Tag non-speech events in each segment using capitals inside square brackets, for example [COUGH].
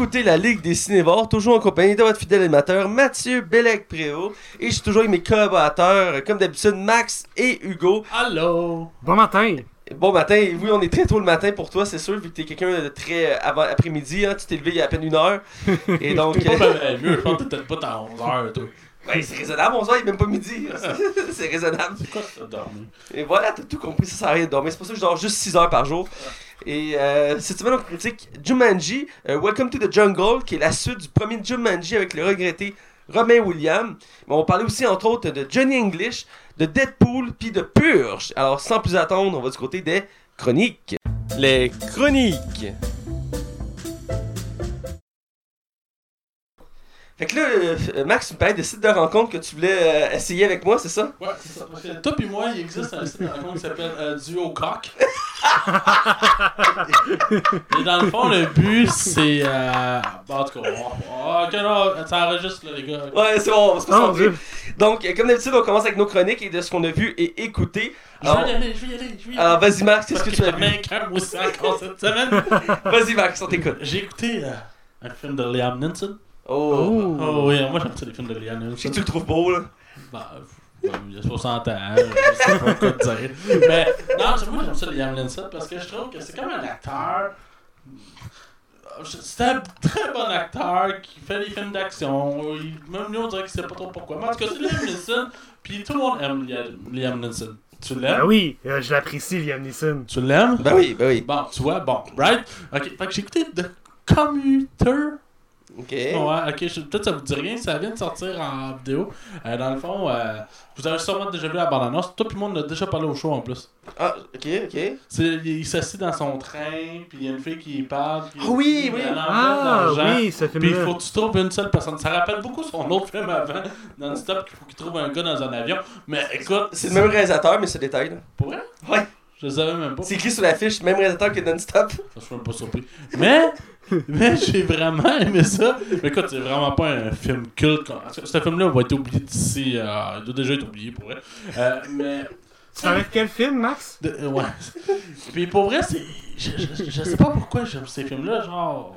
Écoutez la Ligue des Cinévores, toujours en compagnie de votre fidèle animateur Mathieu Bellec-Préau. Et je suis toujours avec mes collaborateurs, comme d'habitude, Max et Hugo. Allô! Bon matin! Bon matin, oui, on est très tôt le matin pour toi, c'est sûr, vu que t'es quelqu'un de très euh, avant après-midi, hein, tu t'es levé il y a à peine une heure. [LAUGHS] Et donc. T'es euh, pas mal mieux, je pense que t'es peut-être pas à 11h, toi. ouais, c'est raisonnable, on se voit, il est même pas midi. [LAUGHS] c'est raisonnable. C'est quoi ça, dormir? Et voilà, t'as tout compris, ça sert à rien de dormir. C'est pour ça que je dors juste 6 heures par jour. Et euh, cette semaine, on critique Jumanji, euh, Welcome to the Jungle, qui est la suite du premier Jumanji avec le regretté Romain Williams. Mais on parlait aussi, entre autres, de Johnny English, de Deadpool, puis de Purge. Alors, sans plus attendre, on va du côté des chroniques. Les chroniques. Fait que là, euh, Max, tu me parlais de site de rencontre que tu voulais euh, essayer avec moi, c'est ça? Ouais, c'est ça. Parce que toi pis moi, il existe un site de rencontre qui s'appelle euh, Duo Coq. [LAUGHS] Et dans le fond, le but, c'est. Euh... bon, en tout cas, on- ok, non, ça enregistre, là, les gars. Ouais, c'est bon, on va se Oh. Dieu. Donc, comme d'habitude, on commence avec nos chroniques et de ce qu'on a vu et écouté. Je Alors, vais y aller, je vais y aller, je vais y aller. alors, vas-y, Max, qu'est-ce que tu as vu? Mec, un aussi encore cette semaine. [LAUGHS] Vas-y, Max, on t'écoute. J'ai écouté euh, un film de Liam Neeson. Oh. Oh oui, moi j'aime ça les films de Liam Neeson. que tu le trouves beau, là? Bah, euh, il a 60 ans, je sais pas quoi te dire. Mais non, moi j'aime ça Liam Neeson parce que je trouve que c'est comme un acteur. C'est un très bon acteur qui fait des films d'action. Même lui, on dirait qu'il sait pas trop pourquoi. Mais en tout cas, c'est Liam Neeson. Puis tout le monde aime Liam- Neeson. Tu l'aimes? Ah oui, euh, je l'apprécie, Liam Neeson. Tu l'aimes? Ben oui, ben oui. Bon, tu vois, bon, right? Ok, fait que j'ai écouté The Commuter. Ok. Ouais, ok, je- peut-être ça vous dit rien, ça vient de sortir en vidéo. Euh, dans le fond, euh, vous avez sûrement déjà vu la bande-annonce. Toi, puis moi, on a déjà parlé au show en plus. Ah, ok, ok. C'est, il s'assied dans son train, puis il y a une fille qui parle. puis- Ah oui, oui. enlève Ah l'argent. oui, ce Puis il faut que tu trouves une seule personne. Ça rappelle beaucoup son autre film avant, non-stop, qu'il faut qu'il trouve un gars dans un avion. Mais écoute, C'est le même réalisateur, mais c'est détail, là. Pour vrai? Ouais. Je le savais même pas. C'est écrit sur l'affiche, même réalisateur que Non-Stop. Je suis même pas surpris. Mais, mais j'ai vraiment aimé ça. Mais écoute, c'est vraiment pas un film culte. quoi. Parce que Ce film-là va être oublié d'ici. euh, il doit déjà être oublié pour vrai. Euh, mais. Tu de quel film, Max? de- euh, ouais. Puis pour vrai, c'est. Je, je, je sais pas pourquoi j'aime ces films-là. Genre.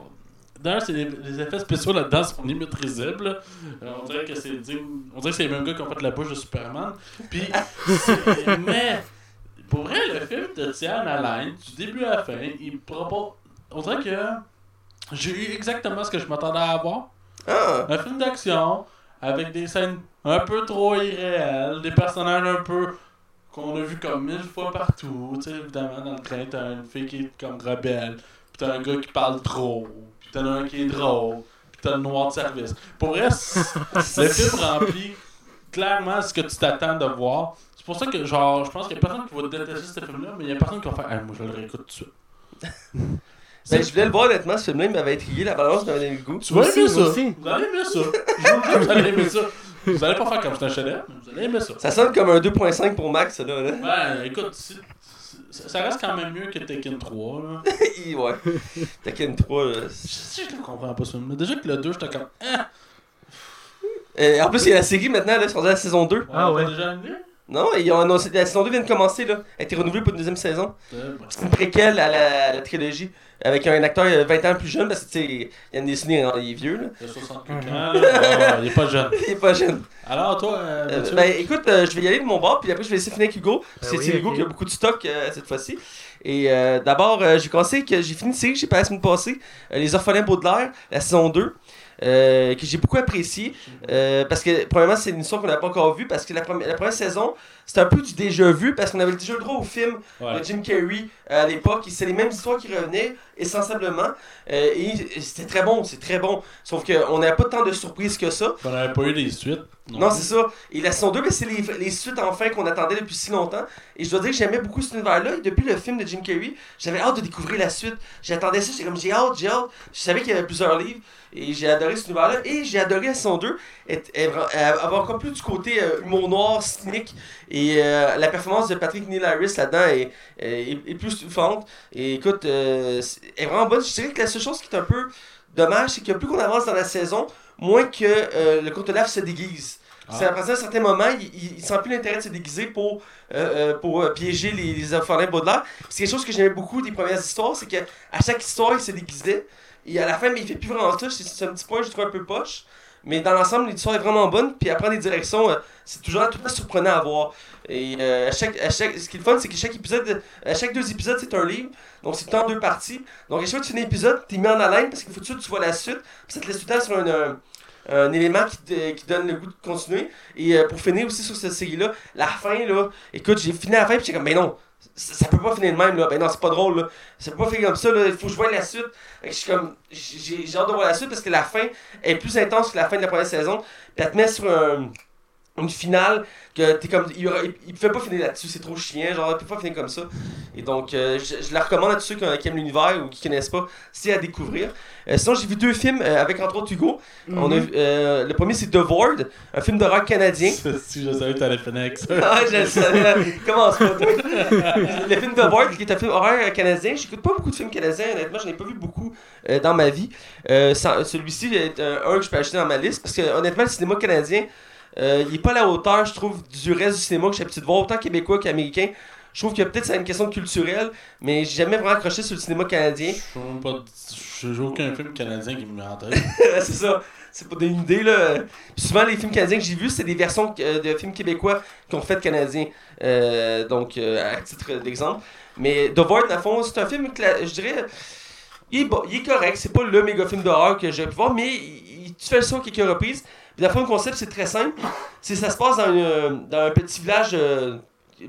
D'ailleurs, c'est les, les effets spéciaux là-dedans sont là. Euh, on dirait que c'est digne- On dirait que c'est les mêmes gars qui ont fait la bouche de Superman. Puis. c'est- Mais. Pour vrai, le film te tient en haleine du début à la fin. Il propose. On dirait que. J'ai eu exactement ce que je m'attendais à avoir. Ah. Un film d'action avec des scènes un peu trop irréelles, des personnages un peu qu'on a vu comme mille fois partout. Tu sais, évidemment, dans le train, t'as une fille qui est comme rebelle, pis t'as un gars qui parle trop, pis t'en as un qui est drôle, pis t'as le noir de service. Pour vrai, [LAUGHS] le film remplit clairement ce que tu t'attends de voir. C'est pour ça que, genre, je pense qu'il y a personne qui va détester ce film-là, mais il y a personne qui va faire, ah, moi je le réécoute tout de suite. [LAUGHS] Ben, je voulais le voir, honnêtement, ce film-là, il m'avait intrigué, la balance m'avait donné le goût. Tu vas Aussi, aimer ça. aussi. Vous allez aimer ça. Je vous dis, vous allez aimer ça. Vous allez pas faire comme c'est un chef mais vous allez aimer ça. Ça sonne comme un 2.5 pour Max, ça, là. là. Ouais, écoute, si- ça ça reste quand même mieux que Tekken 3. Là. [LAUGHS] Ouais. Tekken 3, là. Je, je comprends pas ce film. Déjà que le 2, j'étais comme. Ah, Euh, en plus, il y a la série maintenant, là, à la saison 2. Ah ouais. déjà annulé Non, ils ont annoncé, la saison 2 vient de commencer, là. Elle a été renouvelée pour une deuxième saison. Ouais. C'est une préquelle à la, à la trilogie. Avec un acteur euh, 20 ans plus jeune, parce que, tu sais, Yann Disney, il est vieux, là. Il a 65 ans, là. Ah, il est pas jeune. [LAUGHS] Il est pas jeune. Alors, toi, euh, Euh, ben écoute, euh, je vais y aller de mon bord, puis après je vais laisser finir avec Hugo. Ben c'est oui, Hugo qui a beaucoup de stock euh, cette fois-ci. Et euh, d'abord, euh, j'ai commencé que j'ai fini une série j'ai pas la semaine passée, euh, Les Orphelins Baudelaire, la saison 2. Euh, que j'ai beaucoup apprécié euh, parce que premièrement c'est une histoire qu'on n'a pas encore vue parce que la, première- la première saison c'était un peu du déjà vu parce qu'on avait déjà le droit au film Ouais. de Jim Carrey euh, à l'époque c'est les mêmes histoires qui revenaient essentiellement euh, et c'était très bon c'est très bon sauf qu'on n'avait pas tant de surprises que ça On n'avait pas eu des suites. non, c'est ça. Et la saison 2, ben, c'est les, les suites enfin qu'on attendait depuis si longtemps. Et je dois dire que j'aimais beaucoup cet univers-là. Et depuis le film de Jim Carrey, j'avais hâte de découvrir la suite. J'attendais ça, j'étais comme j'ai hâte, j'ai hâte. Je savais qu'il y avait plusieurs livres. Et j'ai adoré cet univers-là. Et j'ai adoré la saison 2. être- être- euh, avoir encore plus du côté euh, humour noir, cynique. Et euh, la performance de Patrick Neil Harris là-dedans est, est, est plus touffante. Et écoute, euh, c'est- elle est vraiment bonne. Je dirais que la seule chose qui est un peu dommage, c'est que plus qu'on avance dans la saison, moins que euh, le Lave se déguise. C'est après ça, à un certain moment, il, il, sent plus l'intérêt de se déguiser pour, euh, euh, pour piéger les, les orphelins Baudelaire. C'est quelque chose que j'aimais beaucoup des premières histoires, c'est qu'à chaque histoire, il se déguisait. Et à la fin, mais il fait plus vraiment ça. C'est c'est un petit point que je trouve un peu poche. Mais dans l'ensemble, l'histoire est vraiment bonne. Puis elle prend des directions. euh, c'est toujours tout surprenant à voir. Et euh, à chaque, à chaque, ce qui est le fun, c'est que chaque épisode, à chaque deux épisodes, c'est un livre. Donc c'est en deux parties. Donc à chaque fois que tu finis un épisode, t'es mis en haleine parce qu'il faut tout de suite que tu vois la suite. Puis ça te laisse tout le temps sur un, un, un élément qui, te- qui donne le goût de continuer. Et euh, pour finir aussi sur cette série-là, la fin, là, écoute, j'ai fini la fin, puis j'étais comme, mais non, ça, ça peut pas finir de même, là. Ben non, c'est pas drôle, là. Ça peut pas finir comme ça, là. Il faut que je voie la suite. Je suis comme, j'ai j'ai hâte de voir la suite parce que la fin est plus intense que la fin de la première saison. Puis elle te met sur un- une finale que t'es comme, il, il, il peut pas finir là-dessus, c'est trop chiant, genre, il peut pas finir comme ça. Et donc, euh, je, je la recommande à tous ceux qui, qui aiment l'univers ou qui connaissent pas, c'est à découvrir. Euh, sinon, j'ai vu deux films euh, avec entre autres Hugo. On a, euh, le premier, c'est The Void, un film d'horreur canadien. [LAUGHS] Si je savais t'allais finir avec ça. Ah, je le savais. Commence pas. le film The Void, qui est un film horreur canadien. J'écoute pas beaucoup de films canadiens, honnêtement. J'en ai pas vu beaucoup euh, dans ma vie. Euh, Celui-ci est un, un que je peux ajouter dans ma liste. Parce que, honnêtement, le cinéma canadien, euh, il est pas à la hauteur, je trouve, du reste du cinéma que j'ai l'habitude de voir, autant québécois qu'américain. Je trouve que peut-être c'est une question culturelle, mais j'ai jamais vraiment accroché sur le cinéma canadien. Je. J'ai aucun film canadien qui me met en tête. [LAUGHS] c'est ça. C'est pas une idée, là. Puis souvent, les films canadiens que j'ai vus, c'est des versions euh, de films québécois qui ont fait canadiens. Euh, donc, euh, à titre d'exemple. Mais The Void, le fond, c'est un film, cla- je dirais. Il est, bon, il est correct, c'est pas le méga film d'horreur que j'ai pu voir, mais il- il- tu fais le son à quelques reprises. Puis, dans le concept, c'est très simple. C'est ça se passe dans, un petit village euh,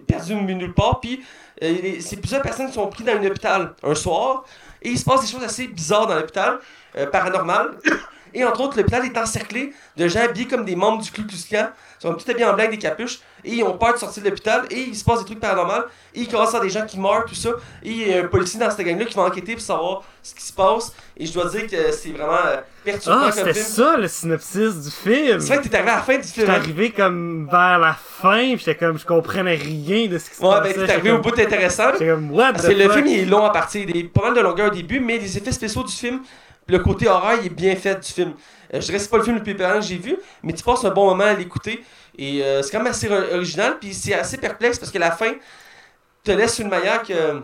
perdu nulle part, puis euh, c'est plusieurs personnes qui sont pris dans un hôpital un soir, et il se passe des choses assez bizarres dans l'hôpital, euh, paranormales. Et entre autres, l'hôpital est encerclé de gens habillés comme des membres du Ku Klux Klan. Ils sont tout habillés en avec des capuches. Et ils ont peur de sortir de l'hôpital. Et il se passe des trucs paranormaux. Et il commence à des gens qui meurent, tout ça. Et il y a un policier dans cette gang-là qui va enquêter pour savoir ce qui se passe. Et je dois dire que c'est vraiment euh, perturbant Ah, c'était ça le synopsis du film. C'est vrai que t'es arrivé à la fin du film. J'étais hein? arrivé comme vers la fin, pis j'étais comme, je comprenais rien de ce qui se Ouais, passait. ben t'es arrivé au comme- bout intéressant. J'étais comme, what Parce the que le film il est long à partir, il est pas mal de longueur au début, mais les effets spéciaux du film, le côté horreur, il est bien fait du film. Euh, je dirais que c'est pas le film le plus épeurant que j'ai vu, mais tu passes un bon moment à l'écouter. Et euh, c'est quand même assez original, puis c'est assez perplexe parce que la fin te laisse une manière que.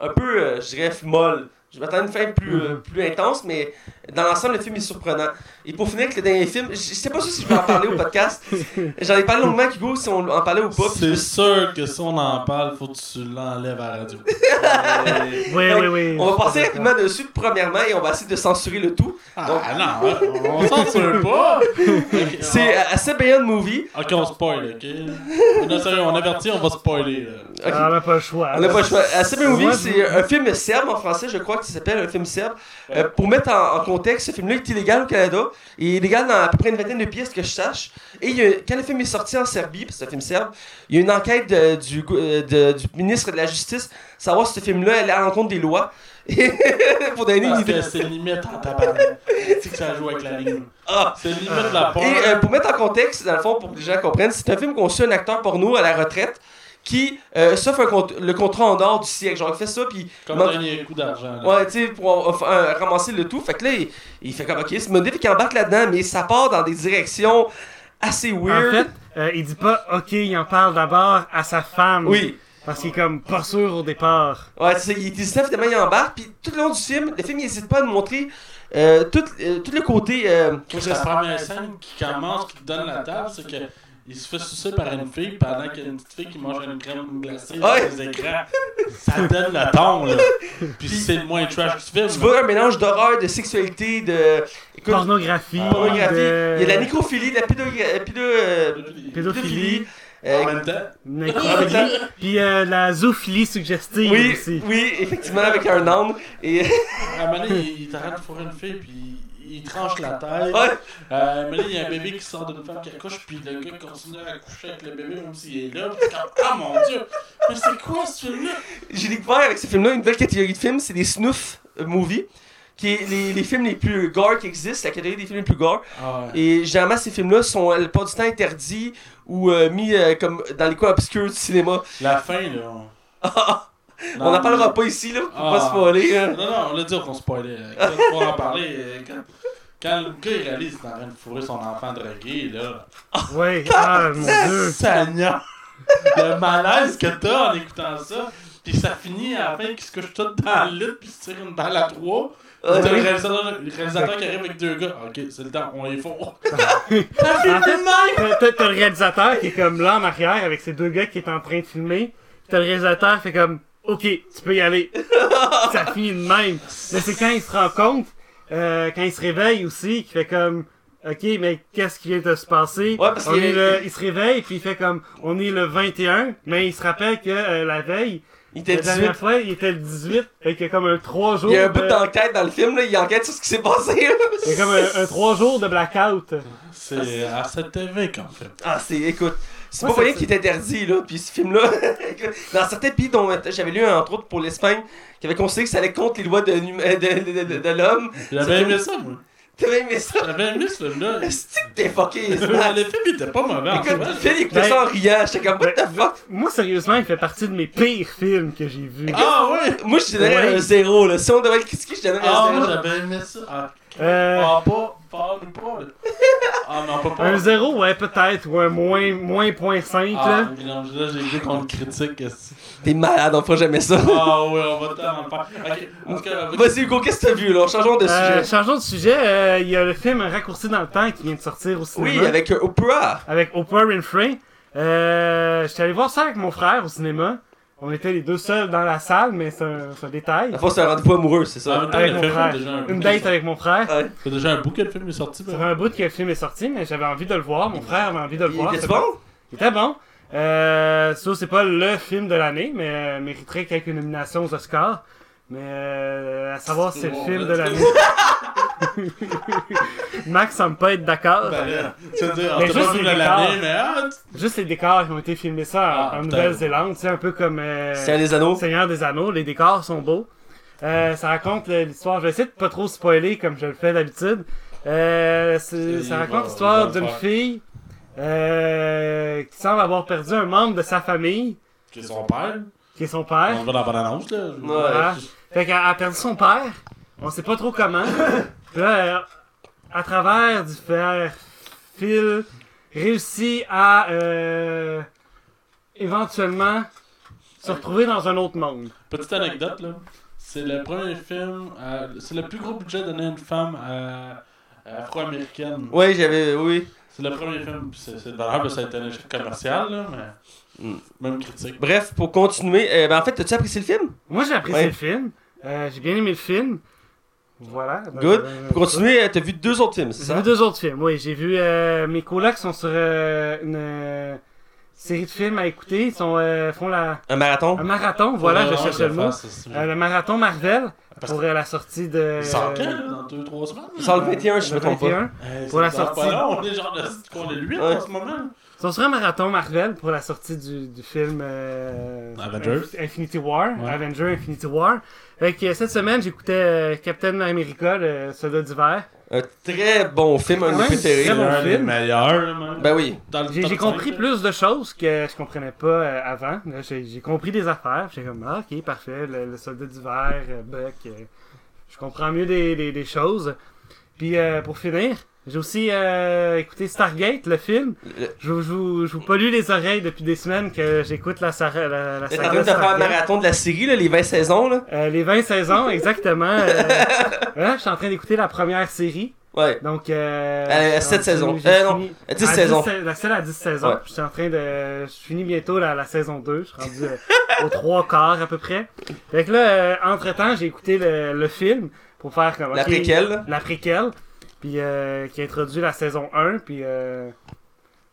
un peu, euh, je dirais, molle. Je m'attendais à une fin plus, euh, plus intense, mais dans l'ensemble, le film est surprenant. Et pour finir avec le dernier film, je sais pas si je vais en parler au podcast. J'en ai parlé longuement avec Hugo si on en parlait ou pas. C'est sûr que si on en parle, faut que tu l'enlèves à la radio. [LAUGHS] Oui, oui, oui. On va passer rapidement dessus, premièrement, et on va essayer de censurer le tout. Donc- Ah non, hein, on censure pas. [LAUGHS] C'est euh, assez Beyond Movie. Ok, on spoil, ok? Non, sérieux, on avertit, on va spoiler. Ah, on n'a pas le choix. On n'a pas le choix. Assez Beyond Movie, c'est un film serbe en français, je crois que ça s'appelle un film serbe. Euh, pour mettre en, en contexte, ce film-là est illégal au Canada. Il est illégal dans à peu près une vingtaine de pièces que je sache. Et il y a- quand le film est sorti en Serbie, parce que c'est un film serbe, il y a une enquête de- du, go- euh, de- du ministre de la Justice, savoir si ce film-là allait à l'encontre des lois. [LAUGHS] pour donner une idée. c'est limite en tabarnak. Tu sais que ça joue avec la ligne. Ah, C'est limite la peur. Et euh, pour mettre en contexte, dans le fond, pour que les gens comprennent, c'est un film qu'on suit un acteur porno à la retraite qui euh, s'offre un cont- le contrat en or du siècle. Genre, il fait ça, puis. Comme dernier coup d'argent. Ouais, tu sais, pour euh, ramasser le tout. Fait que là, il, il fait comme, ok, c'est mon qu'il embarque là-dedans, mais ça part dans des directions assez En weird. fait, euh, il dit pas, ok, il en parle d'abord à sa femme. oui. Parce qu'il est comme pas sûr au départ. Ouais, c'est ça, il est hésitant, finalement, il embarque, puis tout le long du film, le film, il n'hésite pas à nous montrer euh, tout, euh, tout le côté. euh, la ça? première scène qui commence, qui te donne la table, c'est que il se fait sucer par une fille pendant qu'il y a une petite fille qui mange une crème glacée Ouais. sur les écrans. [LAUGHS] Ça donne le ton, là. Puis c'est le moins trash du film. Tu vois un mélange d'horreur, de sexualité, de. Écoute, Pornographie. pornographie. de- Il y a de la nécrophilie, de la pédo, euh, Pédophilie. euh, En même temps, Nécrophilie. [LAUGHS] Puis euh, la zoophilie suggestive oui, aussi. oui, effectivement, avec un âne. Et, à un moment donné, il, il t'arrête de fourrer une fille, puis il tranche la tête. ouais, Euh, à un moment donné, il y a un bébé qui sort d'une femme qui accouche, puis le gars continue à coucher avec le bébé, même s'il est là. Puis comme, ah mon dieu, mais c'est quoi ce film-là? j'ai découvert avec ce film-là une nouvelle catégorie de films, c'est des snuff euh, movies, qui est les, les films les plus gore qui existent, la catégorie des films les plus gore. Ah ouais. Et généralement, ces films-là sont euh, pas du temps interdits ou euh, mis euh, comme dans les coins obscurs du cinéma. La fin, là. [LAUGHS] [LAUGHS] on- On n'en parlera pas ici, là, pour Ah. pas spoiler. hein. Non, non, on l'a dit qu'on spoilait. Quand on va en parler, quand- quand le gars il réalise qu'il est en train de fourrer son enfant drogué, là. Ouais, [LAUGHS] ah mon dieu. Seigneur! Le malaise que t'as en écoutant ça. Puis ça finit à la fin qu'il se couche tout dans le lit puis il se tire une balle à trois. T'as le réalisateur, le réalisateur qui arrive avec deux gars. Ok, c'est le temps, on les [LAUGHS] faut. T'as- le réalisateur qui est comme là en arrière avec ses deux gars qui est en train de filmer. Puis T'as le réalisateur qui fait comme Ok, tu peux y aller. [LAUGHS] ça finit de même. Mais c'est quand il se rend compte, euh, quand il se réveille aussi, qu'il fait comme Ok, mais qu'est-ce qui vient de se passer? Ouais, parce On qu'il- est le- il se réveille puis il fait comme on est le 21, mais il se rappelle que euh, la veille, Il était la dernière 18. fois, il était le 18, fait qu'il y a comme un 3 jours. Il y a un bout de- d'enquête dans le film, là. Il enquête sur ce qui s'est passé, là. il y a comme un, un 3 jours de blackout. C'est à cette TV qu'on fait. Ah, c'est, écoute, c'est pas rien c'est- qu'il est interdit, là. Puis ce film-là, [LAUGHS] dans certains pays dont j'avais lu, entre autres pour l'Espagne, qui avait conseillé que ça allait contre les lois de, euh, de, de, de, l'homme. J'avais aimé ça, moi. T'avais aimé ça? J'avais aimé ce film-là. [LAUGHS] Est-ce que t'es fucké? [LAUGHS] Le film il était pas mauvais en Écoute, fait. Phil, il écoutait ça en riant. J'étais comme, what the fuck? Moi, sérieusement, il fait partie de mes pires films que j'ai vus. Ah ouais! Moi, je te donnerais Ouais. un zéro, là. Si on devait le critiquer, je te donnerais Ah, un moi zéro. j'avais aimé ça. Ah, Euh, ah pas, pas, pas. là. Ah, non, pas pas. un 0, ouais, peut-être, ou un moins, moins point 5, Ah, là. non, là j'ai vu qu'on le critique. T'es malade, on fera jamais ça. Ah ouais, on va tellement le faire. Vas-y, Hugo, qu'est-ce que t'as vu, là? Changeons de Euh, sujet. changeons de sujet, euh, il y a le film Raccourci dans le temps qui vient de sortir au cinéma. Oui, avec euh, Oprah. avec Oprah Winfrey. Euh, J'étais allé voir ça avec mon frère au cinéma. On était les deux seuls dans la salle, mais c'est un, c'est un détail. La fois, c'est un rendez-vous amoureux, c'est en ça. même temps, Avec le mon film frère. est déjà un Une date avec mon frère. Ouais. C'est déjà un bout que le film est sorti. Ça ben. fait un bout que le film est sorti, mais j'avais envie de le voir. Mon frère avait envie de le Il voir. était bon? Il était bon. Euh, ça, c'est pas le film de l'année, mais euh, mériterait quelques nominations aux Oscars. Mais euh, à savoir si c'est le film ben, de l'année. [LAUGHS] [LAUGHS] Max semble pas être d'accord. Ben là, tu veux dire, on Mais t'a juste les mais ah, Juste les décors qui ont été filmés ça en, Ah, en. Nouvelle-Zélande, c'est un peu comme euh, C'est des anneaux. Seigneur des Anneaux. Les décors sont beaux. Euh, ça raconte l'histoire. Je vais essayer de pas trop spoiler comme je le fais d'habitude. Euh, ça raconte va- l'histoire va d'une fille euh, qui semble avoir perdu un membre de sa famille, qui est son père. qui est son père. On voit dans la bande-annonce, là. Voilà. Fait qu'elle a perdu son père. On sait pas trop comment. [LAUGHS] Là, à travers du fer fil, réussit à euh, éventuellement se retrouver dans un autre monde. Petite anecdote, là. C'est le premier film, euh, c'est le plus gros budget donné à une femme euh, afro-américaine. Oui, j'avais. Oui. C'est le premier film, c'est valable, ça a été un échec commercial, là, mais Mm. même critique. Bref, pour continuer, euh, ben en fait, t'as-tu apprécié le film? Moi, j'ai apprécié Ouais. le film. Euh, j'ai bien aimé le film. Voilà. Good. Euh, Pour continuer, euh, t'as vu deux autres films, c'est J'ai ça? vu deux autres films, oui. J'ai vu euh, mes colocs sont sur euh, une euh, série de films à écouter. Ils sont, euh, font la, Un marathon? un marathon, voilà, je cherchais le mot. le marathon Marvel Parce pour la sortie de. Sort dans 2-3 semaines? Sort le 21, si je me trompe pas. 21. Hey, Pour la sortie. Pas là, on est genre de... qu'on est le 8 Ouais. en ce moment. Sont sur un marathon Marvel pour la sortie du, du film euh, Avengers. Inf- Infinity War. Ouais. Avenger Infinity War. Fait que euh, cette semaine, j'écoutais euh, Captain America, le soldat d'hiver. Un très bon film, un Ouais, très bon un film. même. Ben oui. J'ai top j'ai 5, compris plus de choses que je comprenais pas euh, avant. J'ai j'ai compris des affaires. J'étais comme, ah, ok, parfait. Le, le soldat d'hiver, Buck. je comprends mieux des, des, des choses. Puis euh, pour finir, j'ai aussi euh, écouté Stargate, le film. Le- Je, vous- je, vous- je vous pollue les oreilles depuis des semaines que j'écoute la, sa- la, la T'es en saga train de faire un marathon de la série, là, les 20 saisons, là? Euh, les 20 saisons, exactement. euh, [LAUGHS] je suis en train d'écouter la première série. Ouais. Donc, euh, Euh, je suis sept rendu- saisons. Euh, non, fini- 10 à saisons. 10 sa- la seule à 10 saisons. Ouais. Je suis en train de. Je finis bientôt la, la saison 2. Je suis rendu euh, aux trois quarts à peu près. Fait que là, entre temps, j'ai écouté le, le film pour faire comme. La ok, préquelle. La préquelle. Puis euh, qui introduit la saison 1. Puis euh,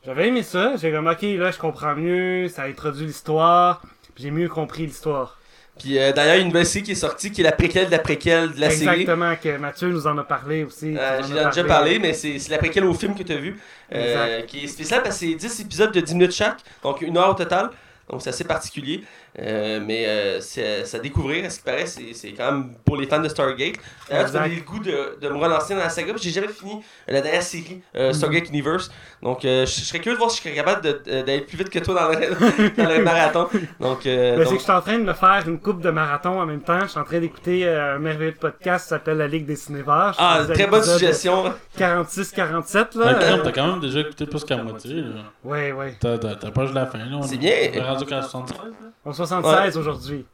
j'avais aimé ça. J'ai comme, ok, là, je comprends mieux. Ça introduit l'histoire. Puis j'ai mieux compris l'histoire. Puis euh, d'ailleurs, il y a une nouvelle série qui est sortie, qui est la préquelle de la préquelle de la série. Exactement, que Mathieu nous en a parlé aussi. Euh, J'en en ai déjà parlé, mais c'est la préquelle au film que tu as vu, euh, qui est spécial parce que c'est 10 épisodes de 10 minutes chaque, donc une heure au total, donc c'est assez particulier. Euh, mais euh, c'est c'est à découvrir, à ce qui paraît, c'est c'est quand même pour les fans de Stargate. D'ailleurs, tu le goût de, de me relancer dans la saga, j'ai jamais fini la dernière série, euh, Stargate Universe. Donc, euh, je serais curieux de voir si je serais capable d'aller plus vite que toi dans le, [LAUGHS] dans le marathon. Donc, euh, Ben, c'est donc- que je suis en train de me faire une coupe de marathon en même temps. Je suis en train d'écouter euh, un merveilleux podcast qui s'appelle La Ligue des suis ah, très bonne suggestion. 46-47 Ouais, là. Euh, t'as quand même déjà écouté plus qu'à moitié. là. Ouais, ouais. T'as pas de la fin. là. On C'est est- bien. On est rendu qu'à 76. là. On 76 aujourd'hui.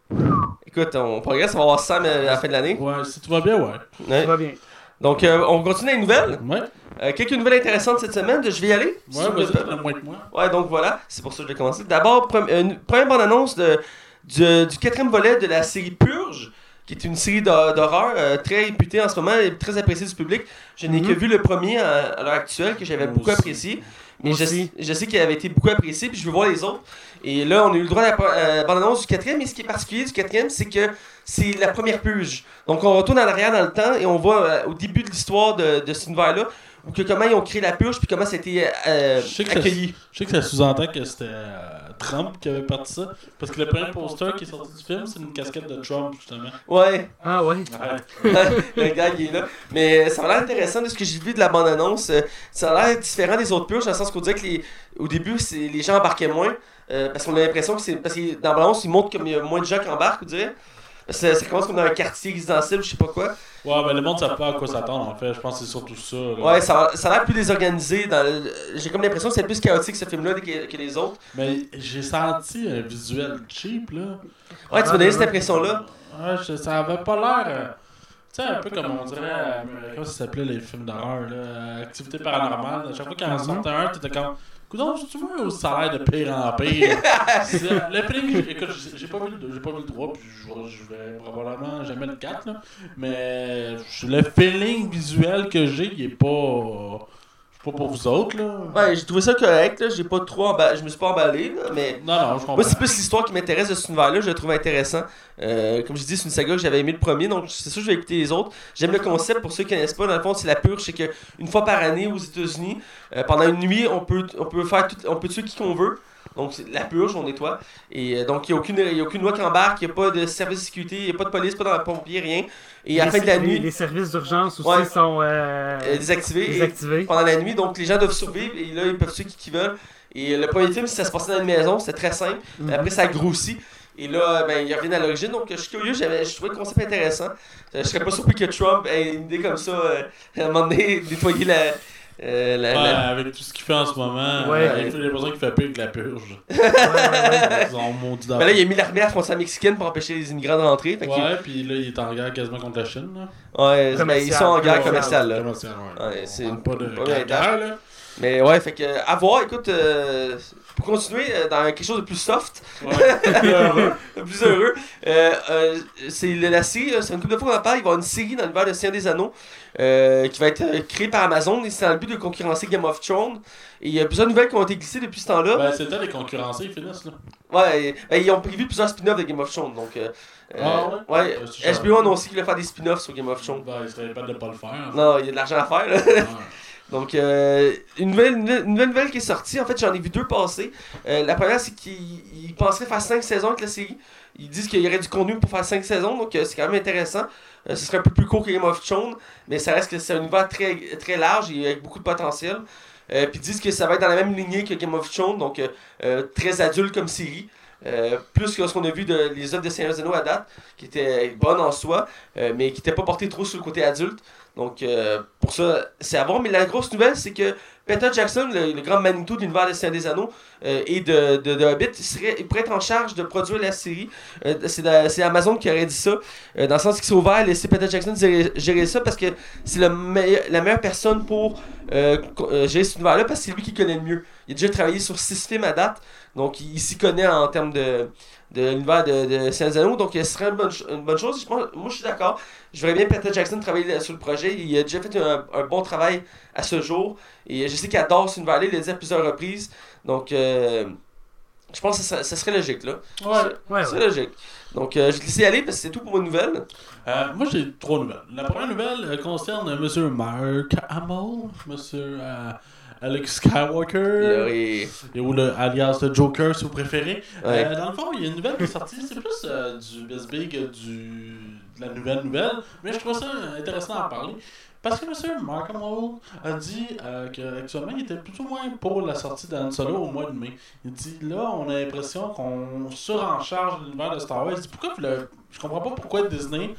Écoute, on progresse, on va avoir Sam à la fin de l'année. Ouais, si tout va bien, ouais. Ouais. Ça va bien. Donc, euh, on continue les nouvelles. Ouais, Euh, quelques nouvelles intéressantes cette semaine. Je vais y aller. si ouais, vous le vas-y, moins que moi. Ouais, donc voilà, c'est pour ça que je vais commencer. D'abord, euh, une première bande-annonce de, du, du quatrième volet de la série Purge, qui est une série d'hor- d'horreur euh, très réputée en ce moment et très appréciée du public. Je n'ai Mhm. que vu le premier à, à l'heure actuelle, que j'avais beaucoup aussi. apprécié. Mais je, je sais qu'il avait été beaucoup apprécié, puis je veux voir les autres. Et là, on a eu le droit à la euh, bande-annonce du quatrième, mais ce qui est particulier du quatrième, c'est que c'est la première purge. Donc on retourne en arrière dans le temps et on voit euh, au début de l'histoire de, de cet univers-là, où que comment ils ont créé la purge, puis comment ça a été euh, accueilli. Je sais que ça sous-entend que c'était euh, Trump qui avait parti ça. Parce que le premier poster qui est sorti du film, c'est une casquette de Trump, justement. Ouais. Ah ouais. [LAUGHS] le gars il est là. Mais ça a l'air intéressant de ce que j'ai vu de la bande-annonce. Euh, Ça a l'air différent des autres purges, dans le sens qu'on dirait que les, au début, c'est, les gens embarquaient moins. euh, parce qu'on a l'impression que c'est. Parce que dans la bande-annonce, ils montrent comme il y a moins de gens qui embarquent, on dirait. Ça, ça commence comme dans un quartier résidentiel, je sais pas quoi. Ouais, ben le monde ne sait pas à quoi s'attendre, en fait. Je pense que c'est surtout ça. là. Ouais, ça, a- ça a l'air plus désorganisé. Dans le- J'ai comme l'impression que c'est plus chaotique ce film-là que, que les autres. Mais j'ai senti un visuel cheap, là. Ouais, tu m'as donné cette impression-là. Ouais, je- ça avait pas l'air. euh, tu sais, un peu comme on dirait. euh, comment ça s'appelait les films d'horreur, là? Activité paranormale. À chaque fois qu'il y en sortait un, t'étais comme. Coudon, tu vois ça a l'air de pire en pire? Le premier, [LAUGHS] [LAUGHS] écoute, j'ai- pas vu le 2, j'ai pas vu le 3, puis je, vais- je vais probablement jamais le 4, là. Mais le feeling visuel que j'ai, il est pas. Pas pour vous autres, là. Ouais, j'ai trouvé ça correct. Là. J'ai pas trop emba- Je me suis pas emballé, là, mais. Non, non, je comprends. Moi, c'est plus l'histoire qui m'intéresse de cet univers-là, je le trouve intéressant. Euh, comme je dis, c'est une saga que j'avais aimé le premier, donc c'est sûr que je vais écouter les autres. J'aime le concept, pour ceux qui connaissent pas, dans le fond, c'est la purge, c'est que une fois par année aux États-Unis, euh, pendant une nuit, on peut, on peut faire tout, on peut tuer qui qu'on veut. Donc, c'est la purge, on nettoie. Et euh, donc, il n'y a, aucune- y a aucune loi qui embarque, il n'y a pas de service de sécurité, il n'y a pas de police, pas de pompiers, rien. Et à la fin de la nuit, les services d'urgence aussi Ouais. sont euh, euh, désactivé. Et- désactivés. pendant la nuit, donc les gens doivent survivre et là ils peuvent tuer qui qu'ils veulent. Et le premier film, ça se passait dans une maison, c'était très simple. Mhm. Après, ça grossit. Et là, ben, ils reviennent à l'origine. Donc, je suis curieux, j'avais, je trouvais le concept intéressant. Je serais pas surpris que Trump ait une idée comme ça, euh, à un moment donné, [LAUGHS] nettoyer la. Euh, la- Ouais, la- avec tout ce qu'il fait en ce moment, Ouais. euh, j'ai l'impression qu'il fait pire que la purge. Ouais, ouais, ouais. Ils ont maudit Ben là, il a mis l'armée à la frontière mexicaine pour empêcher les immigrants de qu'il- Ouais, puis là, il est en guerre quasiment contre la Chine. Là. ouais, ben, ils sont en guerre Commercial. commerciale. Là. Ouais. C'est une- pas de pas guerre, militaire. guerre, là. Mais ouais, fait que, à voir, écoute, euh, pour continuer euh, dans quelque chose de plus soft, Ouais. plus [LAUGHS] heureux. Euh, euh, c'est la série, c'est une couple de fois qu'on en parle, il va y avoir une série dans l'univers de Seigneur des Anneaux euh, qui va être euh, créée par Amazon et c'est dans le but de concurrencer Game of Thrones. Et il y a plusieurs nouvelles qui ont été glissées depuis ce temps-là. ben, c'était les concurrencés, ils finissent là. Ouais, et- ben, ils ont prévu plusieurs spin-offs de Game of Thrones. Donc, euh, Ah ouais? ouais, Euh, c'est HBO a annoncé qu'il va faire des spin-offs sur Game of Thrones. Ben, ils pas de pas le faire. Non, il y a de l'argent à faire. Là. Ouais. [LAUGHS] Donc, euh, une, nouvelle, une nouvelle- nouvelle qui est sortie, en fait, j'en ai vu deux passer. Euh, la première, c'est qu'ils ils penseraient faire 5 saisons avec la série. Ils disent qu'il y aurait du contenu pour faire 5 saisons, donc euh, c'est quand même intéressant. Euh, ce serait un peu plus court que Game of Thrones, mais ça reste que c'est un univers très, très large et avec beaucoup de potentiel. Euh, puis ils disent que ça va être dans la même lignée que Game of Thrones, donc euh, très adulte comme série. Plus que ce qu'on a vu de les œuvres de Seigneur Anneaux à date, qui étaient bonnes en soi, mais qui n'étaient pas portées trop sur le côté adulte. Donc, pour ça, c'est à. Mais la grosse nouvelle, c'est que Peter Jackson, le, grand Manitou de l'univers des Seigneur des Anneaux euh, et de, de, de Hobbit, il, serait, pourrait être en charge de produire la série. Euh, c'est, Amazon qui aurait dit ça, euh, dans le sens qu'ils sont ouverts à laisser Peter Jackson gérer, ça parce que c'est la meilleure personne pour gérer cet univers-là parce que c'est lui qui connaît le mieux. Il a déjà travaillé sur six films à date, donc il s'y connaît en termes de, de l'univers de, de Seigneur des Anneaux, donc ce serait une bonne, une bonne chose. Je pense- moi, je suis d'accord. Je verrais bien Peter Jackson travailler sur le projet. Il a déjà fait un, un bon travail à ce jour. Et je sais qu'il adore cet univers-là. Il l'a dit à plusieurs reprises. Donc, euh, je pense que ça, ça serait logique, là. Ouais. Ouais. logique. Donc, euh, je vais te laisser aller parce que c'est tout pour mes nouvelles. Euh, moi, j'ai trois nouvelles. La première nouvelle euh, concerne Monsieur Mark Hamill. Monsieur. Euh, Alex Skywalker. Oui. Et ou le alias le Joker si vous préférez. Ouais. Euh, dans le fond, il y a une nouvelle qui est sortie. C'est plus euh, du big que du, de la nouvelle nouvelle. Mais je trouve ça intéressant à parler. Parce que M. Mark Hamill a dit euh, qu'actuellement, il était plutôt moins pour la sortie d'Han Solo au mois de mai. Il dit là, on a l'impression qu'on surencharge l'univers de Star Wars. Il dit, pourquoi vous le- Je comprends pas pourquoi Disney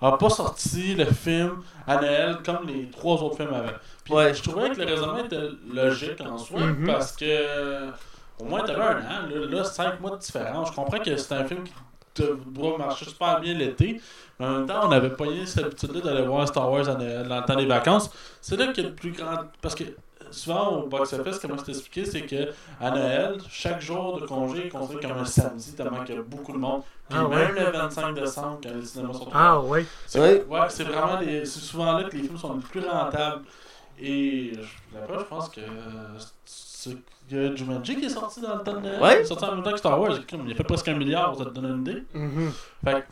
a pas sorti le film à Noël comme les trois autres films avaient. Puis Ouais. je trouvais que le raisonnement était logique en soi Mhm. parce que au moins t'avais un an, là, là, cinq mois de différence. Je comprends que c'est un film qui te- doit marcher super bien l'été, mais en même temps on avait pas eu cette habitude-là d'aller voir Star Wars à Noël, dans le temps des vacances. C'est là qu'il y a le plus grand. Parce que souvent au box-office, comme je t'ai expliqué, c'est que à Noël, chaque jour de congé est considéré comme un samedi tellement qu'il y a beaucoup de monde. Puis Ah ouais? même le 25 décembre, quand les cinémas sont Ah ouais. C'est Ouais. ouais, c'est vraiment c'est souvent là que les films sont les plus rentables. Et je- après, je pense que euh, c'est que Jumanji qui est sorti dans le temps de Noël. Ouais. Il est sorti en même temps que Star Wars. Il a fait presque un milliard, ça te donne une idée. Mhm. Fait que,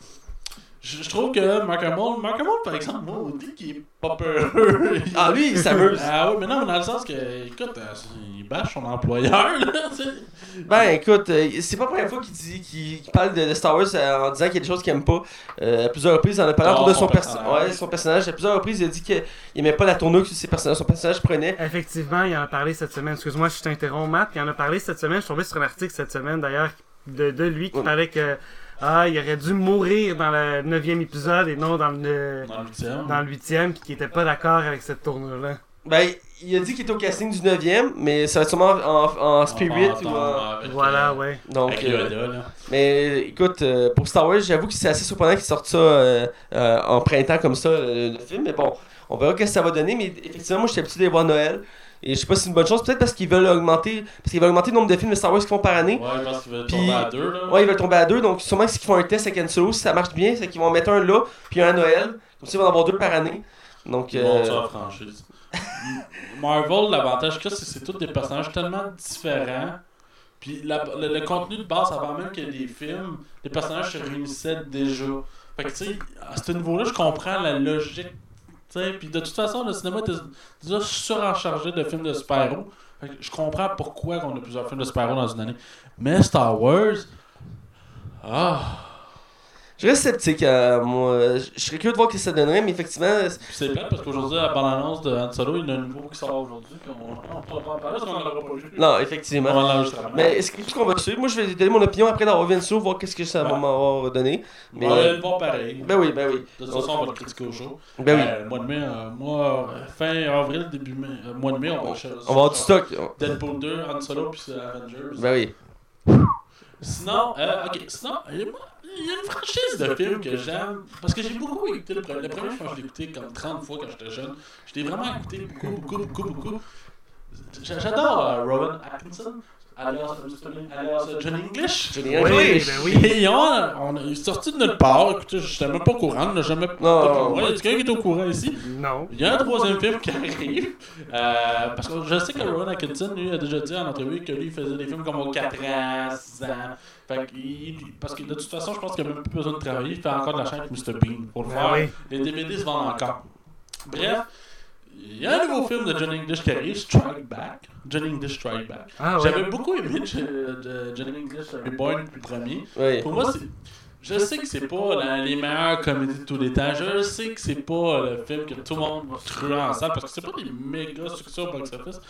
je, je trouve que Mark Hamill, Mark Hamill, par exemple, moi, on dit qu'il est pas peureux. [LAUGHS] Ah, lui, il s'amuse. Ah oui, mais non, mais dans le sens que, écoute, euh, il bâche son employeur, là, tu sais. Ben écoute, euh, c'est pas la première fois qu'il dit qu'il parle de, de Star Wars euh, en disant qu'il y a des choses qu'il aime pas. Euh, à plusieurs reprises, il en a parlé Ah, autour de son son, perso- personnage. ouais, son personnage. À plusieurs reprises, il a dit qu'il aimait pas la tournure que ses personnages, son personnage prenait. Effectivement, il en a parlé cette semaine. Excuse-moi, je t'interromps, Matt. Il en a parlé cette semaine. Je suis tombé sur un article cette semaine, d'ailleurs, de, de lui qui parlait que ah, il aurait dû mourir dans le neuvième épisode et non dans le Dans le huitième. dans le huitième, puis qu'il était pas d'accord avec cette tournure-là. Ben, il a dit qu'il était au casting du 9ème, mais ça va être sûrement en, en spirit En- ou en- Voilà, euh, ouais. Donc, euh, Yoda, là. mais écoute, euh, pour Star Wars, j'avoue que c'est assez surprenant qu'ils sortent ça euh, euh, en printemps comme ça, le, le film. Mais bon, on verra qu'est-ce que ça va donner. Mais effectivement, moi, j'étais habitué de les voir Noël. Et je sais pas si c'est une bonne chose, peut-être parce qu'ils veulent augmenter parce qu'ils veulent augmenter le nombre de films de Star Wars qu'ils font par année. Ouais, je pense qu'il va Puis- tomber à deux, là. Ouais, ils veulent tomber à deux, donc sûrement que c'est qu'ils font un test avec Han Solo, si ça marche bien, c'est qu'ils vont en mettre un là, puis un à Noël. Comme ça, ils vont en avoir deux par année. Donc, Ils montent ça euh, franchise. [LAUGHS] Marvel, l'avantage que c'est c'est tous des personnages tellement différents. Puis la- le, le contenu de base, avant même ait des films, les personnages se réunissaient déjà. Fait que tu sais, à ce niveau-là, je comprends la logique. Puis de toute façon, le cinéma était déjà surenchargé de films de super-héros. Je comprends pourquoi on a plusieurs films de super-héros dans une année. Mais Star Wars. Ah. Je reste sceptique. euh, moi, je serais curieux de voir ce que ça donnerait, mais effectivement, c'est- plate parce qu'aujourd'hui, à la bande-annonce de Han Solo, il y en a un nouveau qui sort aujourd'hui. On on pourra pas en parler parce qu'on aura pas vu. non, effectivement. On. Mais est-ce que- qu'on va suivre Moi, je vais donner mon opinion après d'avoir vu Solo, voir qu'est-ce que ça va m'avoir donné. Mais, On va aller le voir pareil. ben oui, ben oui. De toute façon, on va le critiquer au show. Ben oui. Euh, mois de mai, euh, mois, euh, fin avril, début mai, euh, mois de mai, on va On va avoir du stock. Deadpool 2, Han Solo, puis Avengers. Ben oui. Sinon, ok, sinon, moi, il y a une franchise de films que j'aime. Parce que j'ai beaucoup écouté le premier. Le premier, je pense que je l'ai écouté comme 30 fois quand j'étais jeune. Je l'ai vraiment écouté beaucoup, beaucoup, beaucoup, beaucoup. J'a- J'adore euh, Rowan Atkinson, alias Johnny English? Johnny Oui, English. ben oui. [LAUGHS] Et ont, on il est sorti de nulle part. Écoutez, je n'étais même pas au courant. On n'a jamais. Non. Ouais, y a quelqu'un qui est au courant ici? Non. Il y a un troisième film qui arrive. Euh, parce que je sais que Rowan Atkinson, lui, a déjà dit en entrevue que lui, il faisait des films comme aux 4 ans, 6 ans. Fait qu'il- parce que de toute façon, je pense qu'il n'a même plus besoin de travailler. Il fait encore de la chaîne avec Mr. Bean pour le Ben faire. oui. Les DVD se vendent encore. Bref, il y a un nouveau film de Johnny English qui arrive, Strike Back. Johnny English Strike Back. Ah ouais. J'avais beaucoup aimé Jo- de Johnny English Reborn le premier. Oui. Pour moi, c'est. Je sais que c'est pas la- les meilleures comédies de tous les temps. Je sais que c'est pas le film que tout le monde va truer en salle parce que c'est pas des méga succès au box-office.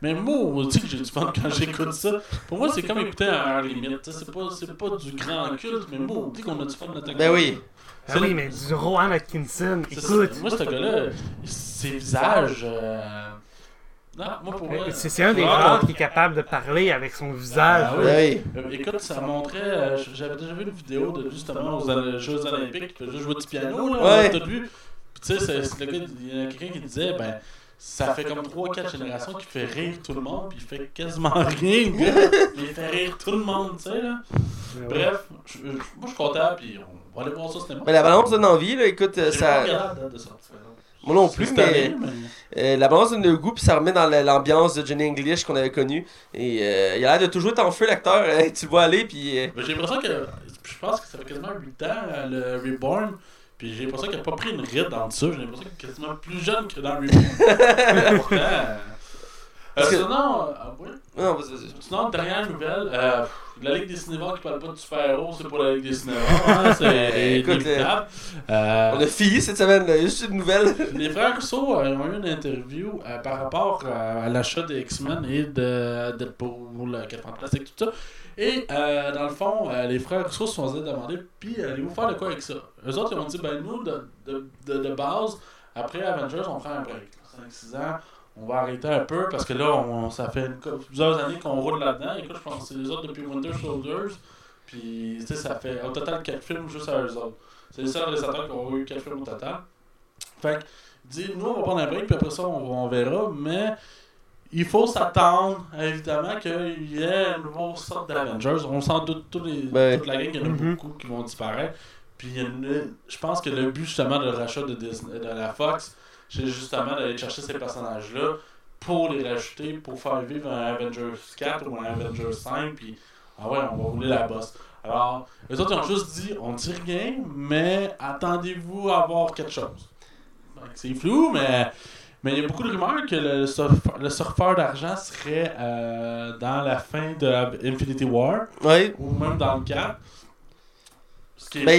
Mais moi, on dit que j'ai du fun quand j'écoute ça. Pour moi, c'est comme écouter un Heure Limite. C'est pas, c'est pas du grand culte, mais moi, on dit qu'on a du fun de. Ben oui. Ah oui, mais du Rowan Atkinson, écoute. Moi, ce gars-là, ses visages. euh, Non, moi, pour moi. C'est un des Ah, rares qui est capable de parler avec son visage. Ah oui. Oui. Euh, écoute, ça montrait. euh, J'avais déjà vu une vidéo de justement aux Jeux Olympiques, juste jouer du piano, là. Ouais. Tout vu. Puis tu sais, c'est- c'est le gars, il y a quelqu'un qui disait, ben, ça fait comme 3-4 générations qu'il fait rire tout le monde, puis il fait quasiment [LAUGHS] rien, le gars. Mais il fait rire tout le monde, tu sais, là. Ouais. Bref, je- je- moi je suis content, puis on va aller voir ça au cinéma. Ben, la balance donne envie, là. Écoute, euh, pas ça. regardé la date de. Moi non plus, mais. année, mais- Euh, la balance donne le goût, puis ça remet dans la- l'ambiance de Johnny English qu'on avait connu. Et euh, il a l'air de toujours être en feu, l'acteur. hein, tu le vois aller, puis. euh, Ben, j'ai l'impression que. Je pense que ça fait quasiment 8 ans, euh, le Reborn. Puis j'ai l'impression qu'il n'a pas pris une ride dans ça. J'ai l'impression qu'il est quasiment plus jeune que dans Reborn. [LAUGHS] Pourtant, euh, Parce que- sinon, euh, ah. Non, vas-y, vas-y. Sinon, dernière nouvelle, euh, la Ligue des cinémas qui parle pas de super-héros, c'est pas la Ligue des cinémas, [LAUGHS] hein, c'est Écoute. Euh, On a fini cette semaine, là. juste une nouvelle. les frères Rousseau euh, ont eu une interview euh, par rapport euh, à l'achat des X-Men et de Deadpool, euh, 4 Fantastique, tout ça. Et euh, dans le fond, euh, les frères Rousseau se sont demandé, puis euh, allez-vous faire de quoi avec ça? Eux autres, ils ont dit, ben nous, de, de, de, de base, après Avengers, on prend un break. 5-6 ans, on va arrêter un peu parce que là, on, ça fait plusieurs années qu'on roule là-dedans. Écoute, je pense que c'est les autres depuis Winter Soldiers. Puis, tu sais, ça fait au total 4 films juste à eux autres. C'est les seuls réalisateurs qui ont eu 4 films au total. Fait que, dit, nous, on va prendre un break, puis après ça, on, on verra. Mais il faut s'attendre, évidemment, qu'il y ait une nouvelle sorte d'Avengers. On s'en doute, tous les, Ouais. toute la gang, il y en a Mhm. beaucoup qui vont disparaître. Puis, il y a une- je pense que le but, justement, de rachat de, Disney, de la Fox, c'est justement d'aller chercher ces personnages-là pour les rajouter, pour faire vivre un Avengers 4 ou un Avengers 5, puis ah ouais, on va rouler la bosse. Alors, les autres ils ont juste dit, on dit rien, mais attendez-vous à avoir quelque chose. C'est flou, mais mais il y a beaucoup de rumeurs que le, surf- le surfeur d'argent serait euh, dans la fin de Infinity War, ou même dans le 4. Ce qui est Ben, il- pas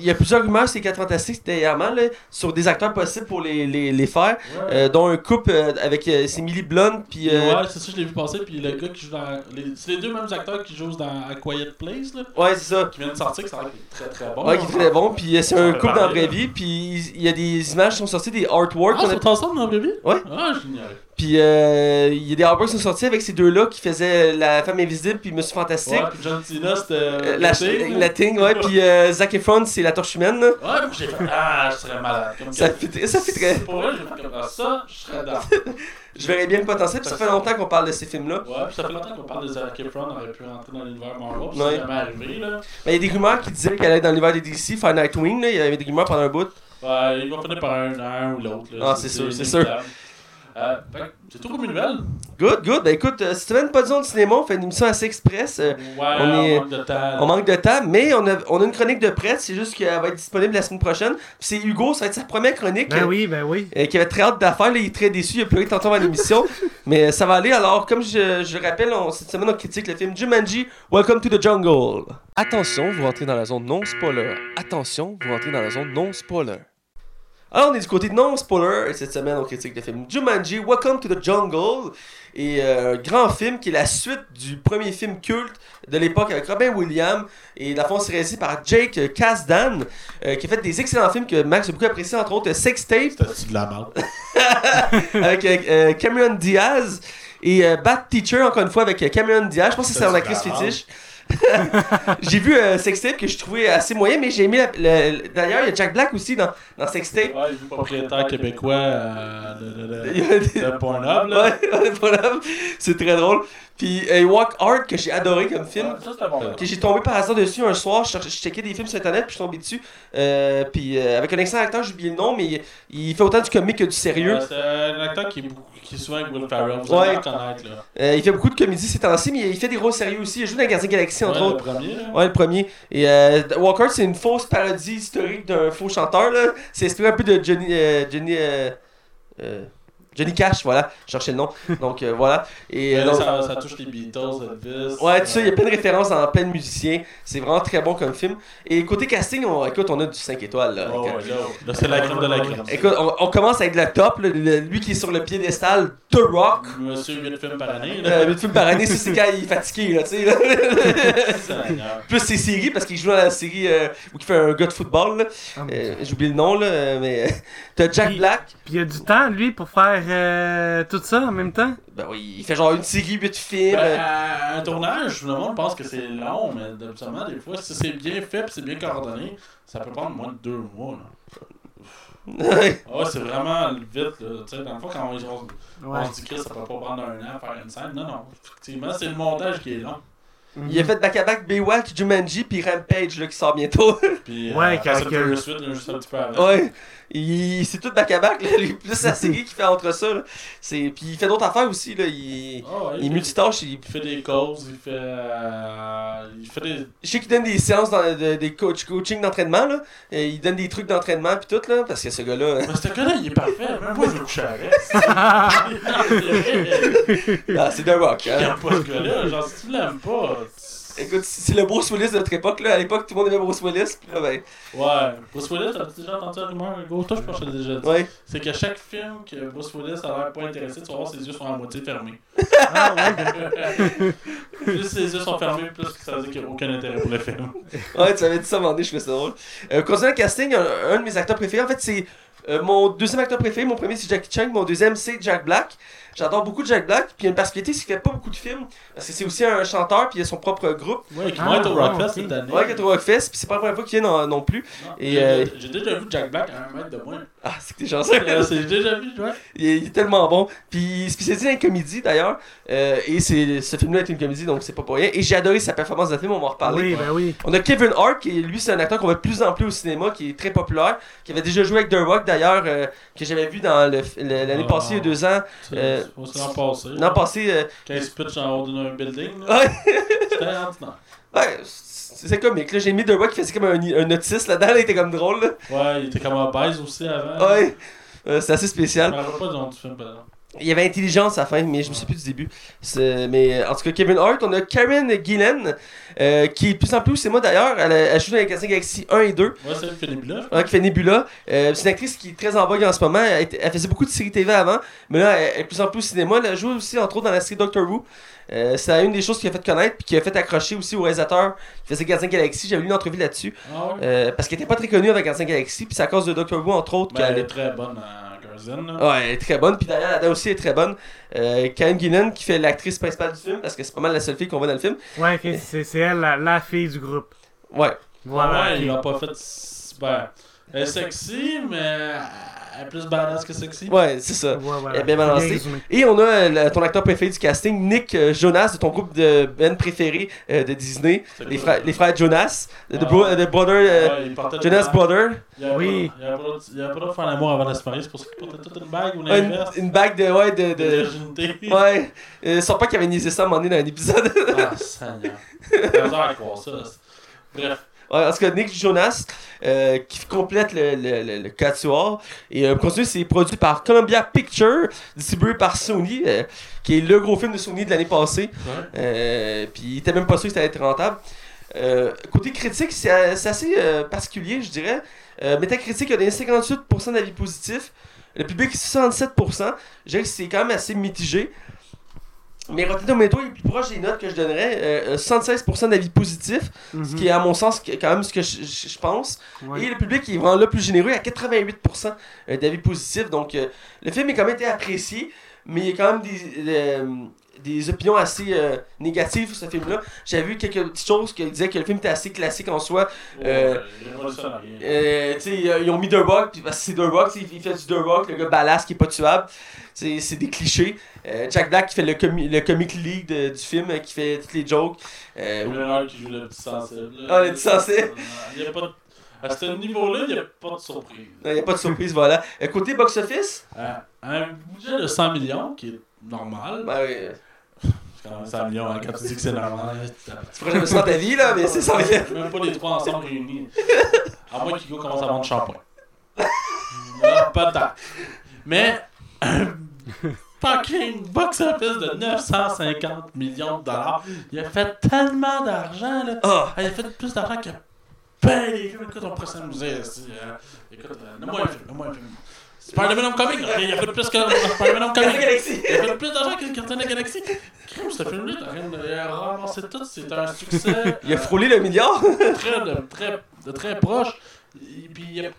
il- y a plusieurs rumeurs, c'est 4 Fantastiques dernièrement, là, sur des acteurs possibles pour les, les, les faire, Ouais. euh, dont un couple euh, avec euh, c'est Millie Blunt, puis euh, Ouais, c'est ça, je l'ai vu passer. Puis le gars qui joue dans. les- C'est les deux mêmes acteurs qui jouent dans A Quiet Place, là. ouais, c'est ça. Qui viennent de sortir, a l'air très très bon. Ouais, qui est très bon, puis c'est un couple dans la vraie vie, puis il y a des images qui sont sorties, des artworks, Ah, ils sont ensemble dans la vraie vie? Ouais. Ah, génial. Puis euh, il y a des artworks qui sont sortis avec ces deux-là qui faisaient La Femme Invisible, puis Monsieur Fantastique. Ouais, puis John Cena, c'était. Euh, euh, la, Thing, la Thing, ouais, puis euh, Zac Efron, c'est la torche humaine. là. Ouais, moi j'ai fait. Ah, je serais malade. Comme Ça fait, très- ça fait très. Pour vrai, j'ai fait comme ah, ça, je serais dans. [LAUGHS] Je verrais bien le potentiel, puis ça fait longtemps qu'on parle de ces films-là. Ouais, puis ça fait longtemps qu'on parle de Zac Efron, on aurait pu rentrer dans l'univers Marvel, puis Ouais. c'est jamais arrivé, là. Mais il y a des rumeurs qui disaient qu'elle allait dans l'univers des DC, faire Nightwing, là. il y avait des rumeurs pendant un bout. Ouais, il va finir par un, un ou l'autre. là. Ah, c'est sûr, c'est sûr. Euh, fait que c'est tout pour mes nouvelles. Good, good. Ben écoute, euh, cette semaine, pas de zone de cinéma, on fait une émission assez express. euh, Ouais, on on, est- manque de temps. on manque de temps, mais on a, on a une chronique de prête, c'est juste qu'elle va être disponible la semaine prochaine. Puis c'est Hugo, ça va être sa première chronique. Ben euh, oui, ben oui. euh, qui avait très hâte d'affaire, il est très déçu, il a pleuré tantôt à l'émission, [LAUGHS] mais ça va aller. Alors, comme je, je le rappelle, on- cette semaine on critique le film Jumanji, Welcome to the Jungle. Attention, vous rentrez dans la zone non spoiler. Attention, vous rentrez dans la zone non spoiler. Alors, on est du côté de non spoiler, et cette semaine on critique le film Jumanji, Welcome to the Jungle, et euh, grand film qui est la suite du premier film culte de l'époque avec Robin Williams, et la fond c'est réalisé par Jake Kasdan, euh, qui a fait des excellents films que Max a beaucoup apprécié, entre autres Sex Tape, C'était de la merde. avec euh, Cameron Diaz et Bad Teacher encore une fois avec Cameron Diaz. Je pense que c'est son actrice fétiche. J'ai vu euh, Sextape que je trouvais assez moyen, mais j'ai aimé. la- le- le- D'ailleurs, il y a Jack Black aussi dans, dans Sextape. Ouais, le propriétaire québécois euh, de, de, de, [LAUGHS] Il y a des- de Pornhub, là. Ouais, c'est très drôle. Puis euh, Walk Hard que j'ai adoré comme film. Ouais, ça, c'était bon. Que j'ai tombé par hasard dessus un soir, je, cherchais- je checkais des films sur internet, puis je suis tombé dessus. Euh, puis euh, avec un excellent acteur, j'ai oublié le nom, mais il, il fait autant du comique que du sérieux. Ouais, C'est un acteur qui est, beaucoup- qui est souvent avec Will Ferrell. Vous Ouais. allez le connaître, là. Euh, il fait beaucoup de comédies ces temps-ci, mais il fait des rôles sérieux aussi. Il joue dans Gardien Galaxy, entre Ouais, autres. le premier, là. Ouais, le premier. Et euh, Walker, c'est une fausse parodie historique d'un faux chanteur. là. C'est inspiré un peu de Johnny. euh, Johnny. Johnny Cash, voilà. Je cherchais le nom. Donc euh, voilà. Et Mais euh, là, donc- ça, ça touche les Beatles, Elvis. Ouais, tout ça, il y a plein de références en plein de musiciens. C'est vraiment très bon comme film. Et côté casting, on, écoute, on a du 5 étoiles. Là, ouais, là, là, c'est la crème de la crème. Écoute, on, on commence avec le top, là, le- lui qui est sur le piédestal, The Rock. Monsieur 8 films par année, là. Euh, 8 films par année, c'est quand il est fatigué, là, tu sais. [LAUGHS] Plus ses séries, parce qu'il joue dans la série euh, où il fait un gars de football. Ah, Euh, J'ai oublié le nom, là, mais t'as Jack Puis- Black. Puis il y a du temps, lui, pour faire euh, tout ça en même temps? Ben oui, il fait genre une série, 8 films. Ben, euh, à un tournage, le monde pense que c'est long, mais absolument, des fois, si c'est bien fait et c'est bien coordonné, ça peut prendre moins de deux mois. Là. Ah ouais, c'est vraiment vite. Là. Tu sais, dans le fond, quand on, on- Ouais. on se dit que ça peut pas prendre un an à faire une scène, non, non. Effectivement, c'est le montage qui est long. Il a fait back-à-back Baywatch, Jumanji, puis Rampage, là, qui sort bientôt. Puis, Ouais, euh, quand que- 8, là, juste un petit peu avant. ouais. Il... C'est tout back-à-back, là. lui, Plus la série qu'il fait entre ça, là. C'est... Puis il fait d'autres affaires aussi, là. Il, Ah ouais, il multitâche. Il... Il fait des causes, il fait. euh, il fait des. Je sais qu'il donne des séances, dans, de- des coach, coaching d'entraînement, là. Et il donne des trucs d'entraînement, puis tout, là. Parce que ce gars-là. Mais ce gars-là, il est parfait. [LAUGHS] Même moi, je le avec. [LAUGHS] [LAUGHS] ah, c'est The Rock, hein. Regarde pas ce gars-là. Genre, si tu l'aimes pas. tu- Écoute, c'est le Bruce Willis de notre époque, là. À l'époque, tout le monde aimait Bruce Willis, puis là, ben. Ouais. Bruce Willis, t'as déjà entendu la rumeur, Hugo? Toi, je pense que je l'ai déjà dit. Ouais. C'est que chaque film que Bruce Willis a l'air pas intéressé, tu vas voir ses yeux sont à moitié fermés. Ah, ouais. [LAUGHS] [LAUGHS] plus ses yeux sont fermés, plus que ça veut dire qu'il n'y a aucun intérêt pour le film. Ouais, tu avais dit ça donné, je trouvais ça drôle. Euh, concernant le casting, un, un de mes acteurs préférés, en fait, c'est euh, mon deuxième acteur préféré. Mon premier, c'est Jackie Chan. Mon deuxième, c'est Jack Black. J'adore beaucoup Jack Black. Puis il y a une particularité, c'est qu'il fait pas beaucoup de films. Parce que c'est aussi un chanteur, puis il a son propre groupe. Ouais, qui Ah, va être au Rockfest cette année. Ouais, qui est au Rockfest, puis c'est pas la première fois qu'il vient non, non plus. Non, Et, j'ai- euh, J'ai déjà vu Jack Black à un mètre de moi. Ah, c'est que t'es chanceux. [LAUGHS] C'est déjà vu, ouais. il, est, il est tellement bon. Puis spécialisé dans les comédies d'ailleurs. Euh, et c'est, ce film-là est une comédie, donc c'est pas pour rien. Et j'ai adoré sa performance de film, on va en reparler. Oui, ben oui. On a Kevin Hart, qui lui c'est un acteur qu'on voit de plus en plus au cinéma, qui est très populaire, qui avait déjà joué avec The Rock d'ailleurs, euh, que j'avais vu dans le, le- l'année Ah. passée, il y a deux ans. L'an passé. L'an passé, euh, Quand il se pitch en haut d'un building, ouais, C'était ouais, c'est comique. Là, j'ai mis The Rock qui faisait comme un, un autiste là-dedans, là, il était comme drôle. Là. Ouais, il était comme un baise aussi avant. Ouais, Euh, c'est assez Je spécial. me rappelle pas du nom du film, par exemple. Il y avait intelligence à la fin, mais je me souviens plus du début. Mais euh, en tout cas, Kevin Hart, on a Karen Gillan, euh, qui est de plus en plus, c'est moi d'ailleurs, elle, elle joue dans les Casting Galaxy 1 et 2. Ouais, c'est le Philippe là. Ouais, qui fait Nebula. Euh, c'est une actrice qui est très en vogue en ce moment. Elle, elle faisait beaucoup de séries TV avant, mais là, elle elle est de plus en plus au cinéma. Elle a joué aussi, entre autres, dans la série Doctor Who. Euh, c'est une des choses qui a fait connaître, puis qui a fait accrocher aussi au réalisateur qui faisait Gardien Galaxy. J'avais lu une entrevue là-dessus. Ah parce qu'elle était pas très connue avec Gardien Galaxy, puis c'est à cause de Doctor Who, entre autres, Ben, elle est très bonne en Là. Ouais, elle est très bonne. Puis d'ailleurs, la dame aussi est très bonne. Euh, Karen Gillan, qui fait l'actrice principale du film, parce que c'est pas mal la seule fille qu'on voit dans le film. Ouais, ok, c'est c'est elle, la, la fille du groupe. Ouais. Voilà. ouais, ok. il l'a pas fait. Ben, elle est sexy, mais est plus badass que sexy. Ouais, c'est ça. Ouais, voilà. Elle est bien balancée. Et on a euh, le- ton acteur préféré du casting, Nick euh, Jonas, de ton groupe de band préféré euh, de Disney, C'est les, frères, les frères Jonas, de, Ah. Bro- de Brother, euh, Jonas Brother, Il avait Oui. pas- Il avait pas droit de- faire l'amour avant de se marier, c'est pour ça qu'il portait toute une bague ou une, l'inverse. une bague de, ouais, de, De de, virginité. [LAUGHS] ouais, euh, sans pas qu'il avait niaisé ça à un moment donné dans un épisode. Ah, Seigneur. J'ai besoin de croire ça? Bref. En tout cas, Nick Jonas, euh, qui complète le, le, le, le quatuor. Et euh, continue, c'est produit par Columbia Pictures, distribué par Sony, euh, qui est le gros film de Sony de l'année passée. Ouais. Euh, puis il était même pas sûr que ça allait être rentable. Côté critique, c'est assez particulier, je dirais. Metacritic a donné 58% d'avis positifs. Le public, 67%. Je dirais que c'est quand même assez mitigé. Mais Rotten Tomato est plus proche des notes que je donnerais. Euh, 76% d'avis positifs, ce qui est à mon sens quand même ce que je, je- je pense. Et le public est vraiment là plus généreux à 88% d'avis positifs. Donc euh, le film est quand même été apprécié, mais il y a quand même des, euh, des opinions assez euh, négatives sur ce film-là. J'avais vu quelques petites choses qui disaient que le film était assez classique en soi. Euh. Euh, tu sais, euh, ils ont mis deux Rock, puis parce que c'est deux sais, il fait du deux Rock, le gars ballast qui est pas tuable. C'est des clichés. Euh, Jack Black qui fait le, comi le comic lead de- du film, qui fait toutes les jokes. Euh, Hart qui joue le petit sensible. Ah, le petit sensible. Il a pas de... À ce niveau-là, il n'y a pas de surprise. Il n'y a pas de surprise, voilà. Côté box-office, Euh, un budget de 100 millions, qui est normal. ben, C'est quand même 100 millions, hein, quand tu dis que c'est normal. [LAUGHS] tu feras jamais ça dans ta vie, là, mais c'est ça. Même pas les trois ensemble réunis. À moins qu'Hugo commence à vendre shampoing. Non, pas tant. Mais un [LAUGHS] fucking box-office de 950 millions de dollars. Il a fait tellement d'argent, là. Ah, il a fait plus d'argent que ben. Écoute, on pourrait s'amuser ici. hein. Écoute, euh, donne-moi un film, un film. Spider-Man Homecoming, il a fait plus que Spider-Man Homecoming. Galaxy. Il a fait plus d'argent que la Galaxie. Crime, ce film-là, t'as rien de. Il a ramassé tout, c'est un succès. Il a frôlé le milliard. très, de, très, de très proche. Et puis, il y a-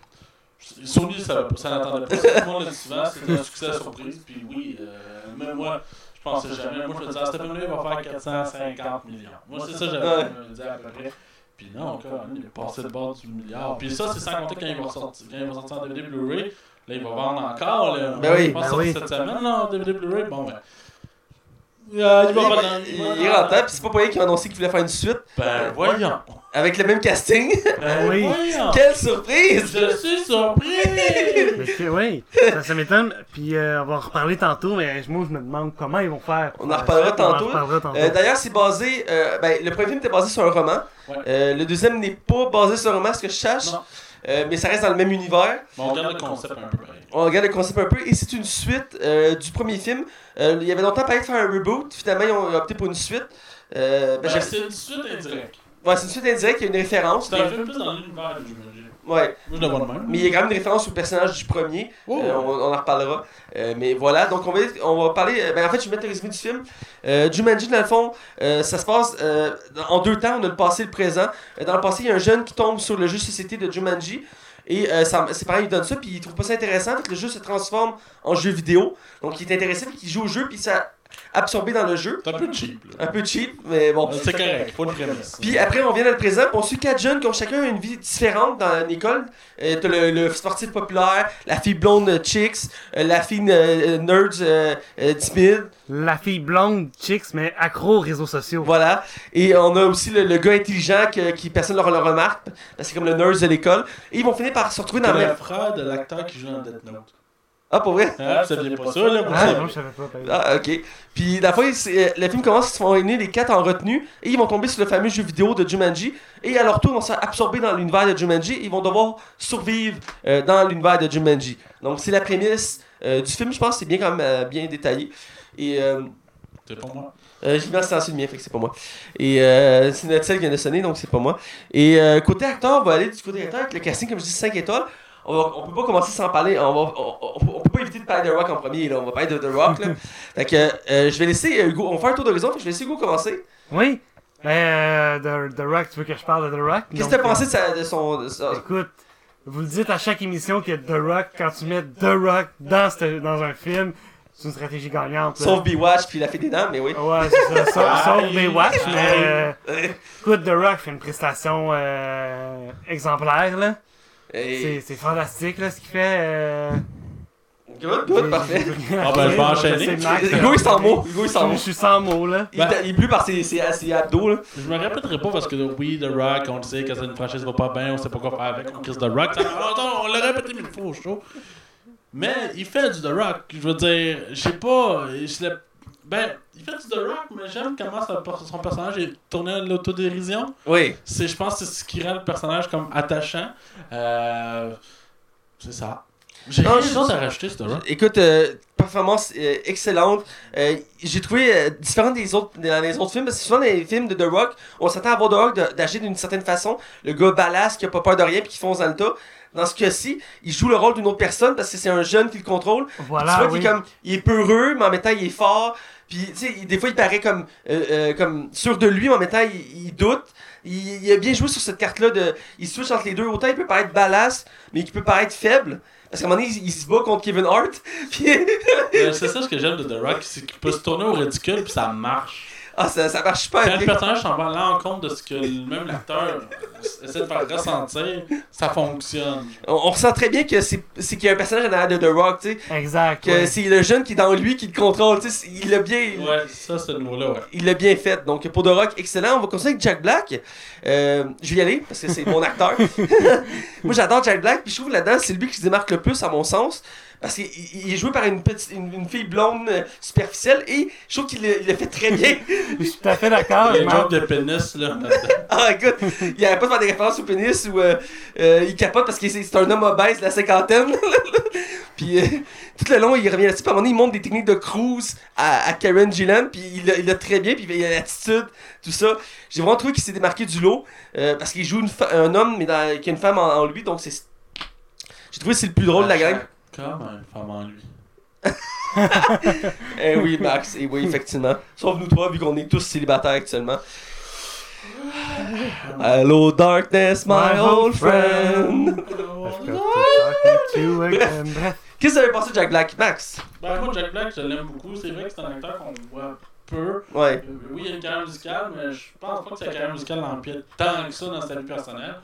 Sony, ça, ça n'attendait pas. Tout le monde l'a dit souvent, c'était un succès à surprise. Puis oui, euh, même moi, je pensais jamais. Moi, je me disais, ah, ce film-là, il va faire 450 millions. Moi, c'est ça, j'avais Ouais. me dit à peu près. Puis non, même, il est passé le bord du milliard. Puis ça, c'est sans compter quand il va sortir, quand il va sortir en DVD Blu-ray. Là, il va vendre encore. Là. Ben oui. Je pense Ben que oui. cette semaine, là, DVD Blu-ray. Bon, ben. Ah, il Il, va pas il dans- rentrable, puis c'est pas pour rien qu'ils ont annoncé qu'ils voulaient faire une suite Ben voyons. avec le même casting. [LAUGHS] Ben Oui. voyons. Quelle surprise! Je suis surpris. Mais que- oui, ça, ça m'étonne. Puis euh, on va en reparler tantôt, mais moi je me demande comment ils vont faire. On en reparlera On en tantôt. reparlera tantôt. Euh, D'ailleurs, c'est basé. euh, ben, le premier film était basé sur un roman. Ouais. Euh, le deuxième n'est pas basé sur un roman, ce que je sache. Non. Euh, mais ça reste dans le même univers. Bon, on regarde le concept un peu. On regarde le concept un peu. Et c'est une suite euh, du premier film. Euh, il y avait longtemps parlé de faire un reboot. Finalement, ils ont opté pour une suite. Ben, Ben, c'est une suite indirecte. ouais, c'est une suite indirecte. Il y a une référence. C'est un film plus dans l'univers du. Ouais. Moi, je le vois de même. Mais il y a quand même une référence au personnage du premier. Oh. Euh, on, on en reparlera. Euh, mais voilà, donc on va, on va parler. euh, Ben, en fait, je vais mettre le résumé du film. Euh, Jumanji, dans le fond, ça se passe en deux temps. On a le passé et le présent. Dans le passé, il y a un jeune qui tombe sur le jeu société de Jumanji. Et euh, ses parents lui donnent ça, puis il trouve pas ça intéressant. Que le jeu se transforme en jeu vidéo. Donc il est intéressé, puis il joue au jeu, puis ça absorbé dans le jeu. C'est un peu cheap. Là. Un peu cheap, mais bon. C'est correct, pas de prémisse. Puis après, on vient dans le présent, puis on suit quatre jeunes qui ont chacun une vie différente dans l'école. Euh, T'as le, le sportif populaire, la fille blonde euh, Chicks, euh, la fille euh, nerds euh, euh, timide, La fille blonde, chicks, mais accro aux réseaux sociaux. voilà. Et on a aussi le, le gars intelligent que, qui personne ne le remarque, parce que c'est comme le nerd de l'école. Et ils vont finir par se retrouver dans C'est le le même... frère de l'acteur qui joue dans Death Note. Ah, pour vrai? Ah, vous saviez pas ça, là? Ah, non, je savais pas. Ah, ok. Puis, la fois, euh, le film commence, ils se font réunir les quatre en retenue, et ils vont tomber sur le fameux jeu vidéo de Jumanji, et à leur tour, ils vont se faire absorber dans l'univers de Jumanji, et ils vont devoir survivre euh, dans l'univers de Jumanji. Donc, c'est la prémisse euh, du film, je pense, que c'est bien quand même euh, bien détaillé. Et euh, C'est pas moi. euh, j'ai mis le mien, fait que c'est pas moi. Et euh, c'est notre celle qui vient de sonner, donc c'est pas moi. Et euh, côté acteur, on va aller du côté acteur avec le casting, comme je dis, 5 étoiles. On, va- on peut pas commencer sans parler. On, va, on, on- on peut pas éviter de parler de Rock en premier. Là. On va parler de The Rock. Là. [LAUGHS] fait que euh, je vais laisser euh, Hugo. On va faire un tour d'horizon. fait Je vais laisser Hugo commencer. Oui. Ben, euh, The, The Rock, tu veux que je parle de The Rock? Qu'est-ce que t'as pensé de, sa, de son. de sa- Écoute, vous le dites à chaque émission que The Rock, quand tu mets The Rock dans, cette- dans un film, c'est une stratégie gagnante. Sauf Bewatch puis la fée des dents, mais oui. Ouais, c'est ça. [LAUGHS] Sauf, Baywatch, mais Euh, écoute, The Rock fait une prestation euh, exemplaire, là. Et- C'est c'est fantastique, là, ce qu'il fait. Euh... Good, good, parfait. Ah, ben, je vais enchaîner. Hugo, il s'en mots. Hugo, il s'en Je suis sans mots, là. Il, il est plus par ses, ses, ses abdos. Là. Je me répéterai pas parce que oui, The Rock, on le sait que c'est une franchise va pas bien, on sait pas quoi faire avec. On Chris The Rock, ça on l'a répété mille fois au show. Mais il fait du The Rock. Je veux dire, je sais pas. L'ai- ben, il fait du The Rock, mais j'aime comment son, son personnage est tourné à l'autodérision. Oui. C'est, je pense que c'est ce qui rend le personnage comme attachant. Euh, c'est ça. J'ai Non, rien d'autre à rajouter, ce The Rock. Écoute, euh, performance euh, excellente. Euh, J'ai trouvé euh, différent des autres dans les autres films parce que souvent dans les films de The Rock, on s'attend à voir The Rock d'agir d'une certaine façon, le gars balasse qui a pas peur de rien puis qui fonce dans le tas. Dans ce cas-ci, il joue le rôle d'une autre personne parce que c'est un jeune qui le contrôle. Voilà, tu vois oui. qu'il est comme il est peureux mais en même temps il est fort. Puis tu sais, des fois il paraît comme euh, euh, comme sûr de lui mais en même temps il, doute. Il, a bien joué sur cette carte là de il switch entre les deux. Autant il peut paraître balasse mais il peut paraître faible. Parce qu'à un moment donné, il, il se bat contre Kevin Hart. [LAUGHS] Puis Euh, c'est ça ce que j'aime de The Rock, c'est qu'il peut se tourner au ridicule puis ça marche. Ah, ça, ça marche pas Quand le bien. personnage s'en va à l'encontre de ce que même l'acteur essaie de faire ressentir, ça fonctionne. On, on ressent très bien que c'est c'est qu'il y a un personnage en arrière de The Rock, tu sais. Exact. Que ouais. c'est le jeune qui est dans lui qui le contrôle, tu sais. Il l'a bien. Ouais, ça, ce niveau-là, ouais. Il l'a bien fait. Donc pour The Rock, excellent. On va continuer avec Jack Black. Euh, je vais y aller parce que c'est mon acteur. [LAUGHS] Moi j'adore Jack Black. Puis je trouve là-dedans, c'est lui qui se démarque le plus à mon sens. Parce qu'il il est joué par une, petite, une, une fille blonde euh, superficielle et je trouve qu'il le, il le fait très bien. Je suis [LAUGHS] tout à fait d'accord. Il y a joke de pénis, là. [LAUGHS] Ah, écoute, il arrête pas de faire des références au pénis ou euh, euh, il capote parce que c'est c'est un homme obèse de la cinquantaine. [LAUGHS] puis euh, tout le long, il revient là-dessus. Puis à un moment donné, il montre des techniques de cruise à, à Karen Gillan. Puis il l'a- il l'a très bien. Puis il a l'attitude, tout ça. J'ai vraiment trouvé qu'il s'est démarqué du lot euh, parce qu'il joue une fa- un homme, mais dans- qui a une femme en, en lui. Donc c'est. J'ai trouvé que c'est le plus drôle de la gang. Comme une femme en lui. [LAUGHS] Eh oui, Max, et oui, effectivement. Sauf nous trois, vu qu'on est tous célibataires actuellement. Hello, darkness, my old friend. [LAUGHS] [LAUGHS] Qu'est-ce que vous avez pensé de Jack Black, Max? Ben, moi, Jack Black, je l'aime beaucoup. C'est vrai que c'est un acteur qu'on voit peu. Ouais. Euh, Oui, il y a une carrière musicale, mais je pense pas que sa carrière musicale l'empiète tant que ça dans sa vie personnelle.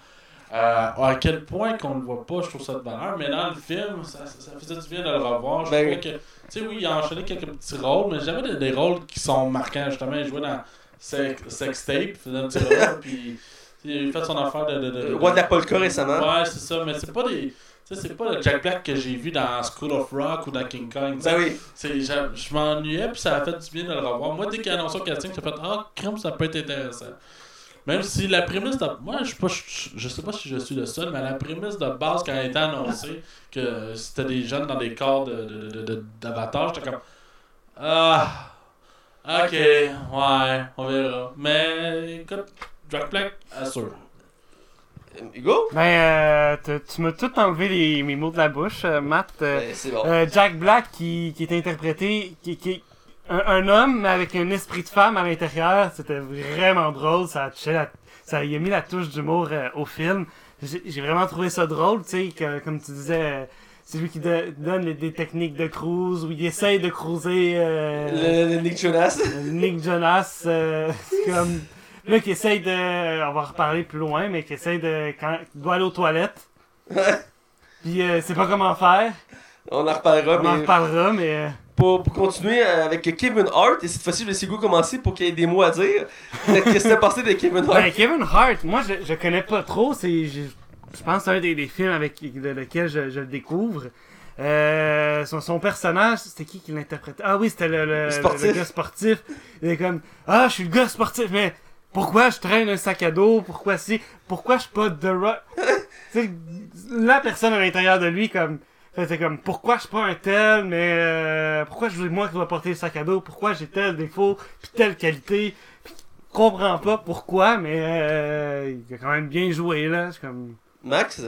Euh, à quel point qu'on le voit pas, je trouve ça de valeur. Mais dans le film, ça, ça, ça faisait du bien de le revoir. Je Ben que, tu sais, oui, il a enchaîné quelques petits rôles, mais jamais des, des rôles qui sont marquants. Justement, il jouait dans Sex, sex Tape, il faisait un petit rôle, [LAUGHS] puis il fait son affaire de. de, de, Euh, Roi de la polka récemment. Ouais, c'est ça, mais c'est pas des. C'est pas le Jack Black que j'ai vu dans School of Rock ou dans King Kong. Ben oui. Je m'ennuyais, puis ça a fait du bien de le revoir. Moi, dès qu'il a annoncé au casting, j'ai fait Ah, crème, ça peut être intéressant. Même si la prémisse de. Moi, je, suis pas, je, je sais pas si je suis le seul, mais la prémisse de base, quand elle a été annoncée, que c'était des jeunes dans des corps de, de, de- j'étais comme Ah, ok, ouais, on verra. Mais écoute, Jack Black, assure. Hugo? Ben, euh, tu m'as tout enlevé les, mes mots de la bouche, euh, Matt. Euh, Ben, c'est bon. euh, Jack Black qui, qui est interprété, qui, qui est un, un homme mais avec un esprit de femme à l'intérieur. C'était vraiment drôle. Ça a, touché la- ça y a mis la touche d'humour euh, au film. J'ai vraiment trouvé ça drôle, tu sais, comme tu disais. euh, c'est lui qui do- donne les- des techniques de cruise, où il essaye de cruiser euh, Le, le Nick Jonas. Nick Jonas. euh, c'est comme là qui essaye de, on va reparler plus loin, mais qui essaye de quand il doit aller aux toilettes. Puis euh, c'est pas comment faire. On en reparlera, On en mais reparlera, mais euh, pour, pour continuer euh, avec Kevin Hart, et cette fois-ci, je vais laisser Hugo commencer pour qu'il y ait des mots à dire. Qu'est-ce qui s'est passé de Kevin Hart? ben, Kevin Hart, moi je, je connais pas trop. C'est, je, je pense que c'est un des, des films avec de, lequel je, je le découvre. Euh, son, son personnage, c'était qui qui l'interprétait? Ah oui, c'était le, le, Le sportif. le gars sportif. Il est comme Ah, je suis le gars sportif, mais pourquoi je traîne un sac à dos? Pourquoi si? Pourquoi je suis pas The Rock la personne à l'intérieur de lui, comme c'est comme pourquoi je suis pas un tel, mais euh, pourquoi je moi qui dois porter le sac à dos Pourquoi j'ai tel défaut puis telle qualité Puis il comprend pas pourquoi, mais euh, il a quand même bien joué là. C'est comme Max?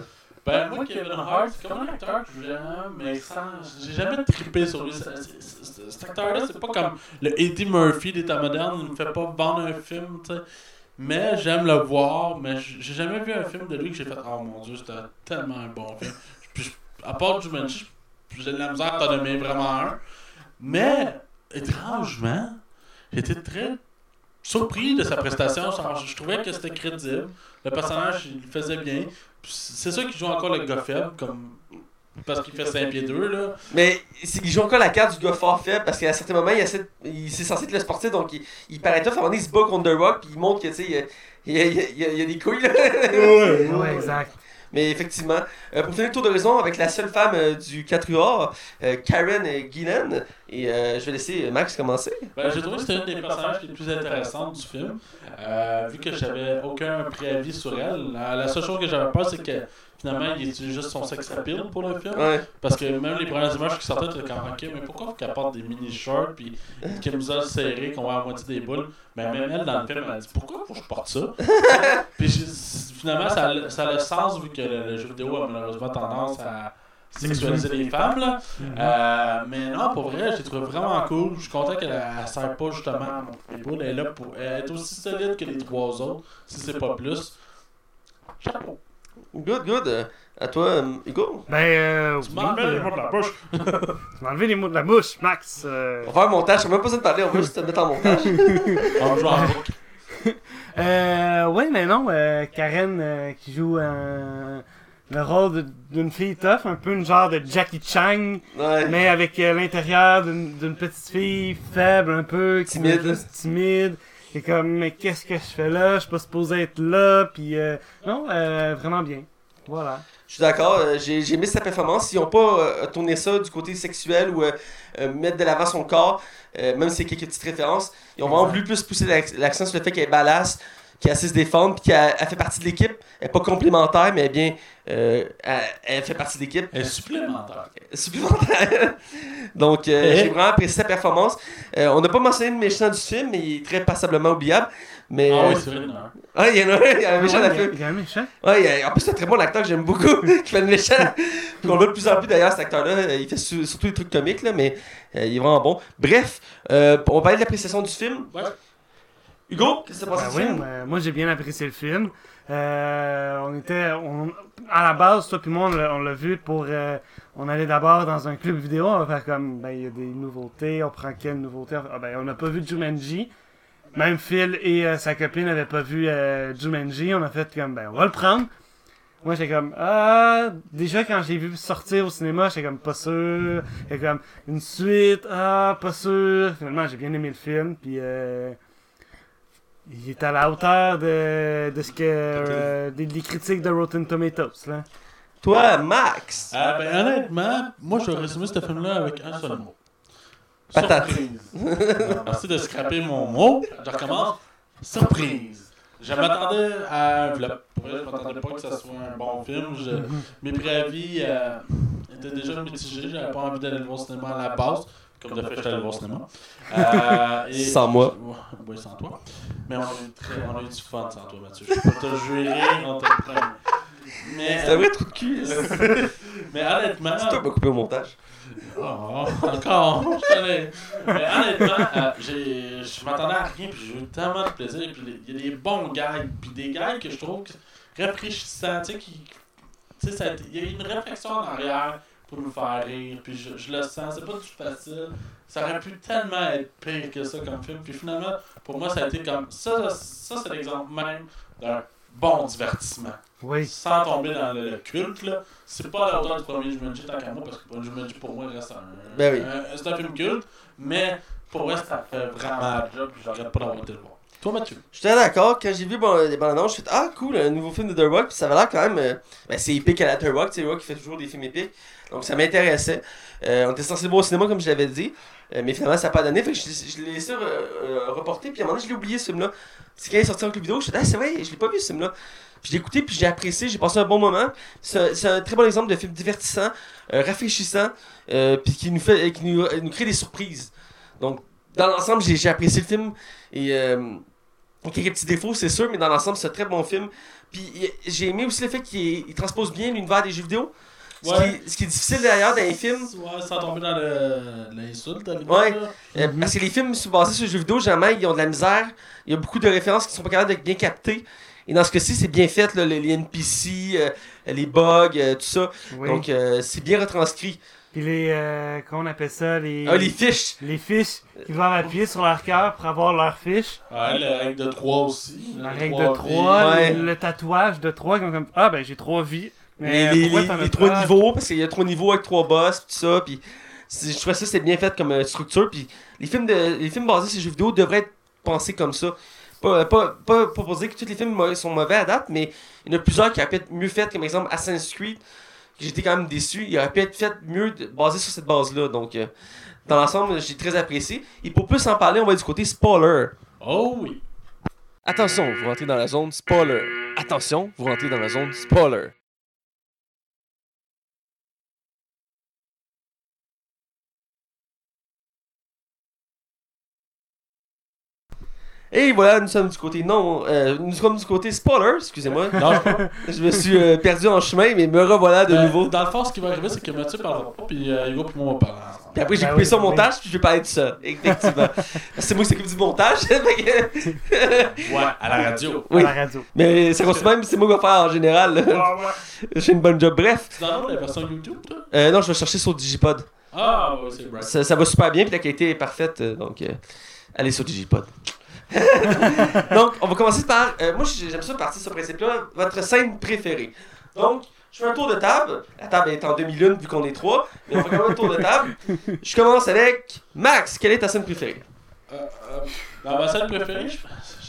Ben, moi, Kevin Hart, c'est comme un acteur que j'aime, mais sans. J'ai jamais trippé sur lui. Cet acteur-là, c'est pas comme le Eddie Murphy des temps modernes, il me fait pas vendre un film, tu sais. Mais j'aime le voir, mais j'ai jamais vu un film de lui que j'ai fait Oh mon dieu, c'était tellement un bon film. À part Jumanji, j'ai de la misère à t'en nommer vraiment un. Mais, étrangement, j'étais très surpris de sa prestation. Je trouvais que c'était crédible. Le personnage, il le faisait bien. C'est ça qui joue encore le gars faible, comme. Parce qu'il fait 5 pieds 2, là. Mais il joue encore la carte du gars fort faible parce qu'à certains moments, il, essaie- il c'est censé être le sportif donc il, il paraît tough. À un moment donné, il se bat contre The Rock puis il montre que tu sais, il y a, il il y des couilles là. ouais, exact. Mais effectivement, euh, pour finir le tour d'horizon avec la seule femme euh, du 4UA, euh, Karen Gillan, et euh, je vais laisser Max commencer. Ben, j'ai trouvé que c'était une des personnages les plus intéressantes du film. Euh, vu que j'avais aucun préavis sur elle, la, la seule chose que j'avais peur, c'est que finalement, il utilise juste son sex appeal pour le film. Ouais. Parce que même les premières images qui sortaient, t'étais comme, ok, mais pourquoi faut qu'elle porte des mini shorts puis une camisole serrée qu'on voit à moitié des boules? Mais même elle, dans le film, elle a dit, pourquoi faut que je porte ça? [LAUGHS] Puis finalement, ça a, ça a le sens vu que le, le jeu vidéo a malheureusement tendance à sexualiser les femmes. Là. Euh, mais non, pour vrai, j'ai trouvé vraiment cool. Je suis content qu'elle ne sert pas justement à montrer les boules. Elle est là pour est aussi solide que les trois autres, si c'est pas plus. Chapeau. Good, good. Euh, à toi, euh, Hugo? Ben, euh, Tu oui, les mots de la bouche. [LAUGHS] tu m'as enlevé les mots de la bouche, Max. euh. On va faire un montage. On n'a même pas besoin de parler. On va juste te mettre en montage. [LAUGHS] On joue en. [LAUGHS] Euh, ouais, mais non, euh, Karen euh, qui joue euh, le rôle d'une fille tough, un peu une genre de Jackie Chang, Ouais. mais avec euh, l'intérieur d'une d'une petite fille faible un peu, qui Timide. est juste timide. Et comme, mais qu'est-ce que je fais là? Je suis pas supposé être là, puis euh, non, euh, vraiment bien. Voilà. Je suis d'accord, euh, j'ai j'ai aimé sa performance. S'ils n'ont pas euh, tourné ça du côté sexuel ou mettre de l'avant son corps, même si c'est quelques petites références, ils ont vraiment voulu plus pousser l'ac- l'accent sur le fait qu'elle est badass, qu'elle sait se défendre, puis qu'elle elle fait partie de l'équipe. Elle n'est pas complémentaire, mais bien, euh, elle, elle fait partie de l'équipe. Elle est supplémentaire. supplémentaire. [LAUGHS] Donc, euh, Eh? j'ai vraiment apprécié sa performance. Euh, on n'a pas mentionné le méchant du film, mais il est très passablement oubliable. Mais, Ah oui, euh, c'est vrai, il y en a un. ah, il y en a un, il y a un méchant Ouais, il y a- film. il y a un méchant. Ouais, a- en plus, c'est un très bon acteur que j'aime beaucoup, [LAUGHS] qui fait le méchant. Puis on le voit de plus en plus d'ailleurs, cet acteur-là. Il fait su- surtout des trucs comiques, là, mais euh, il est vraiment bon. Bref, euh, on va parler de l'appréciation du film. Ouais. Hugo, qu'est-ce qui s'est passé Ben oui, ben, moi j'ai bien apprécié le film. Euh, on était, on- à la base, toi puis moi, on l'a- on l'a vu pour, euh, on allait d'abord dans un club vidéo, on va faire comme, ben il y a des nouveautés, on prend quelle nouveauté Ah, ben on n'a pas vu Jumanji. Même Phil et euh, sa copine n'avaient pas vu euh, Jumanji, on a fait comme, ben on va le prendre. Moi, j'étais comme, ah, déjà quand j'ai vu sortir au cinéma, j'étais comme, pas sûr. J'étais comme, une suite, ah, pas sûr. Finalement, j'ai bien aimé le film, puis euh, il est à la hauteur de, de ce que, euh, des, des critiques de Rotten Tomatoes, là. Toi, Max. Ah, ben, honnêtement, moi, je vais résumer ce film-là avec un seul mot. Patate. Surprise. Merci de scraper mon mot. Je recommence. Surprise. Je m'attendais à un flop. Pour vrai, je m'attendais pas que ça soit un bon film. Je- mes préavis euh, étaient déjà mitigés. J'avais pas envie d'aller le voir au cinéma à la base. Comme de fait, le voir au cinéma. Euh, [LAUGHS] et- Sans moi. Oui, sans toi. Mais on a eu, très, on a eu du fun sans toi, Mathieu. [LAUGHS] Je peux pas te jurer, on te promet. Mais, C'est un vrai trou de cul. [LAUGHS] C'est mais honnêtement, toi qui m'as coupé au montage. Oh, encore, je connais. Mais honnêtement, euh, j'ai- je m'attendais à rien, puis j'ai eu tellement de plaisir. Puis il y a des bons gags, puis des gags que je trouve rafraîchissants, tu sais, qui. Tu sais, il y a une réflexion en arrière pour nous faire rire, puis je, je le sens, c'est pas du tout facile. Ça aurait pu tellement être pire que ça comme film, puis finalement, pour moi, ça a été comme. Ça, ça c'est l'exemple même d'un bon divertissement Oui. sans tomber dans le, le culte, là, c'est pas à la hauteur du premier Jumanji tant qu'à moi, parce que le premier Jumanji pour moi reste un, Ben oui. un- c'est un film culte, mais pour vrai ça fait vraiment le job, puis je regrette pas d'avoir été le voir. Toi Mathieu? J'étais d'accord, quand j'ai vu bon, les bandes annonces, j'ai fait Ah cool, un nouveau film de The Rock, puis ça avait l'air quand même. euh, ben, c'est épique à la The Rock, tu sais, The Rock il fait toujours des films épiques. Donc ça m'intéressait. Euh, on était censé le voir au cinéma comme je l'avais dit, euh, mais finalement ça n'a pas donné, fait que je, je l'ai laissé reporter, puis à un moment donné je l'ai oublié ce film-là. C'est quand il est sorti en club vidéo, je me suis dit Ah c'est vrai, je l'ai pas vu ce film-là. Puis je l'ai écouté, puis j'ai apprécié, j'ai passé un bon moment. C'est un, un très bon exemple de film divertissant, rafraîchissant, puis qui nous fait, qui nous, nous crée des surprises. Donc dans l'ensemble, j'ai j'ai apprécié le film et. Il y a quelques petits défauts, c'est sûr, mais dans l'ensemble, c'est un très bon film. Puis j'ai aimé aussi le fait qu'il il transpose bien l'univers des jeux vidéo. Ce, Ouais. qui, ce qui est difficile d'ailleurs dans les films, Ouais, sans tomber dans l'insulte, Ouais. euh, parce que les films sont basés sur les jeux vidéo, généralement, ils ont de la misère. Il y a beaucoup de références qui sont pas capables de bien capter. Et dans ce cas-ci, c'est bien fait, là, les, les NPC, euh, les bugs, euh, tout ça. Oui. Donc, euh, c'est bien retranscrit. Puis les, euh, comment on appelle ça, les... Ah, les fiches. les fiches qui doivent appuyer sur leur cœur pour avoir leur fiche. Ouais, la règle de 3 aussi. La Le règle trois de 3, vies. Ouais. le, le tatouage de 3, comme, comme ah ben j'ai 3 vies. Mais les, les, pourquoi les- t'en as les trois pas? niveaux, parce qu'il y a trois niveaux avec trois boss, pis tout ça, puis c'est- je trouvais ça c'est bien fait comme euh, structure, puis les films de les films basés sur les jeux vidéo devraient être pensés comme ça. Pas, pas, pas, pas pour dire que tous les films sont mauvais à date, mais il y en a plusieurs qui auraient pu être mieux faits, comme exemple Assassin's Creed, j'étais quand même déçu, il aurait pu être fait mieux de- basé sur cette base-là, donc euh, dans l'ensemble, j'ai très apprécié. Et pour plus en parler, on va du côté spoiler. Oh oui. Attention, vous rentrez dans la zone spoiler. Attention, vous rentrez dans la zone spoiler. Et voilà, nous sommes du côté non, euh, nous sommes du côté spoiler, excusez-moi. Non, je- me suis euh, perdu en chemin, mais me revoilà de Euh, nouveau. Dans le fond, ce qui va arriver, c'est que Mathieu parlera pas, puis euh, Hugo puis moi on ensemble. Puis après, j'ai Ben coupé oui, ça au oui. montage, puis je vais parler de ça, effectivement. c'est moi qui s'occupe du montage, [LAUGHS] Ouais, à la radio. Oui. À la radio. mais ça continue même, c'est moi qui vais faire en général. là. [LAUGHS] J'ai une bonne job. Bref, Tu downloads la version YouTube, toi? euh, non, je vais chercher sur Digipod. Ah, ouais, c'est right. Ça, ça va super bien, puis la qualité est parfaite, donc euh, allez sur Digipod. Donc, on va commencer par. euh, moi, j'aime ça partir sur ce principe-là. Votre scène préférée. Donc, je fais un tour de table. La table est en demi-lune vu qu'on est trois, mais on fait quand même un tour de table. [LAUGHS] Je commence avec Max. Quelle est ta scène préférée? Euh, euh, dans ma scène préférée, je,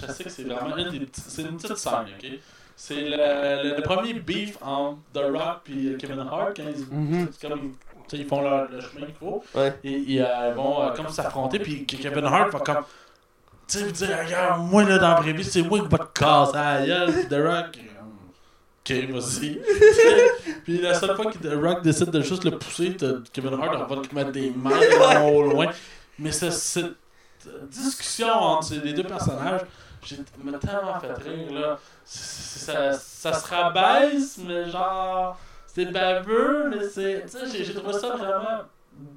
je sais que c'est vraiment une des c'est une petite scène, ok? C'est le, le, le premier beef entre The Rock et Kevin Hart quand ils, c'est comme ils, font leur, le chemin qu'il faut. Ouais. Et ils euh, vont euh, comme s'affronter, puis Kevin Hart va comme. Tu sais, vous dire, regarde, moi là dans la vraie vie, c'est moi qui va te casser la gueule, puis The Rock. euh, Ok, vas-y. [LAUGHS] puis la seule fois que The Rock décide de juste le pousser, t'as Kevin Hart va te mettre des mains [LAUGHS] au loin. Mais cette discussion entre les deux personnages, j'ai tellement fait rire là. Ça, ça se rabaisse, mais genre. C'est baveux, mais c'est. Tu sais, j'ai- j'ai trouvé ça vraiment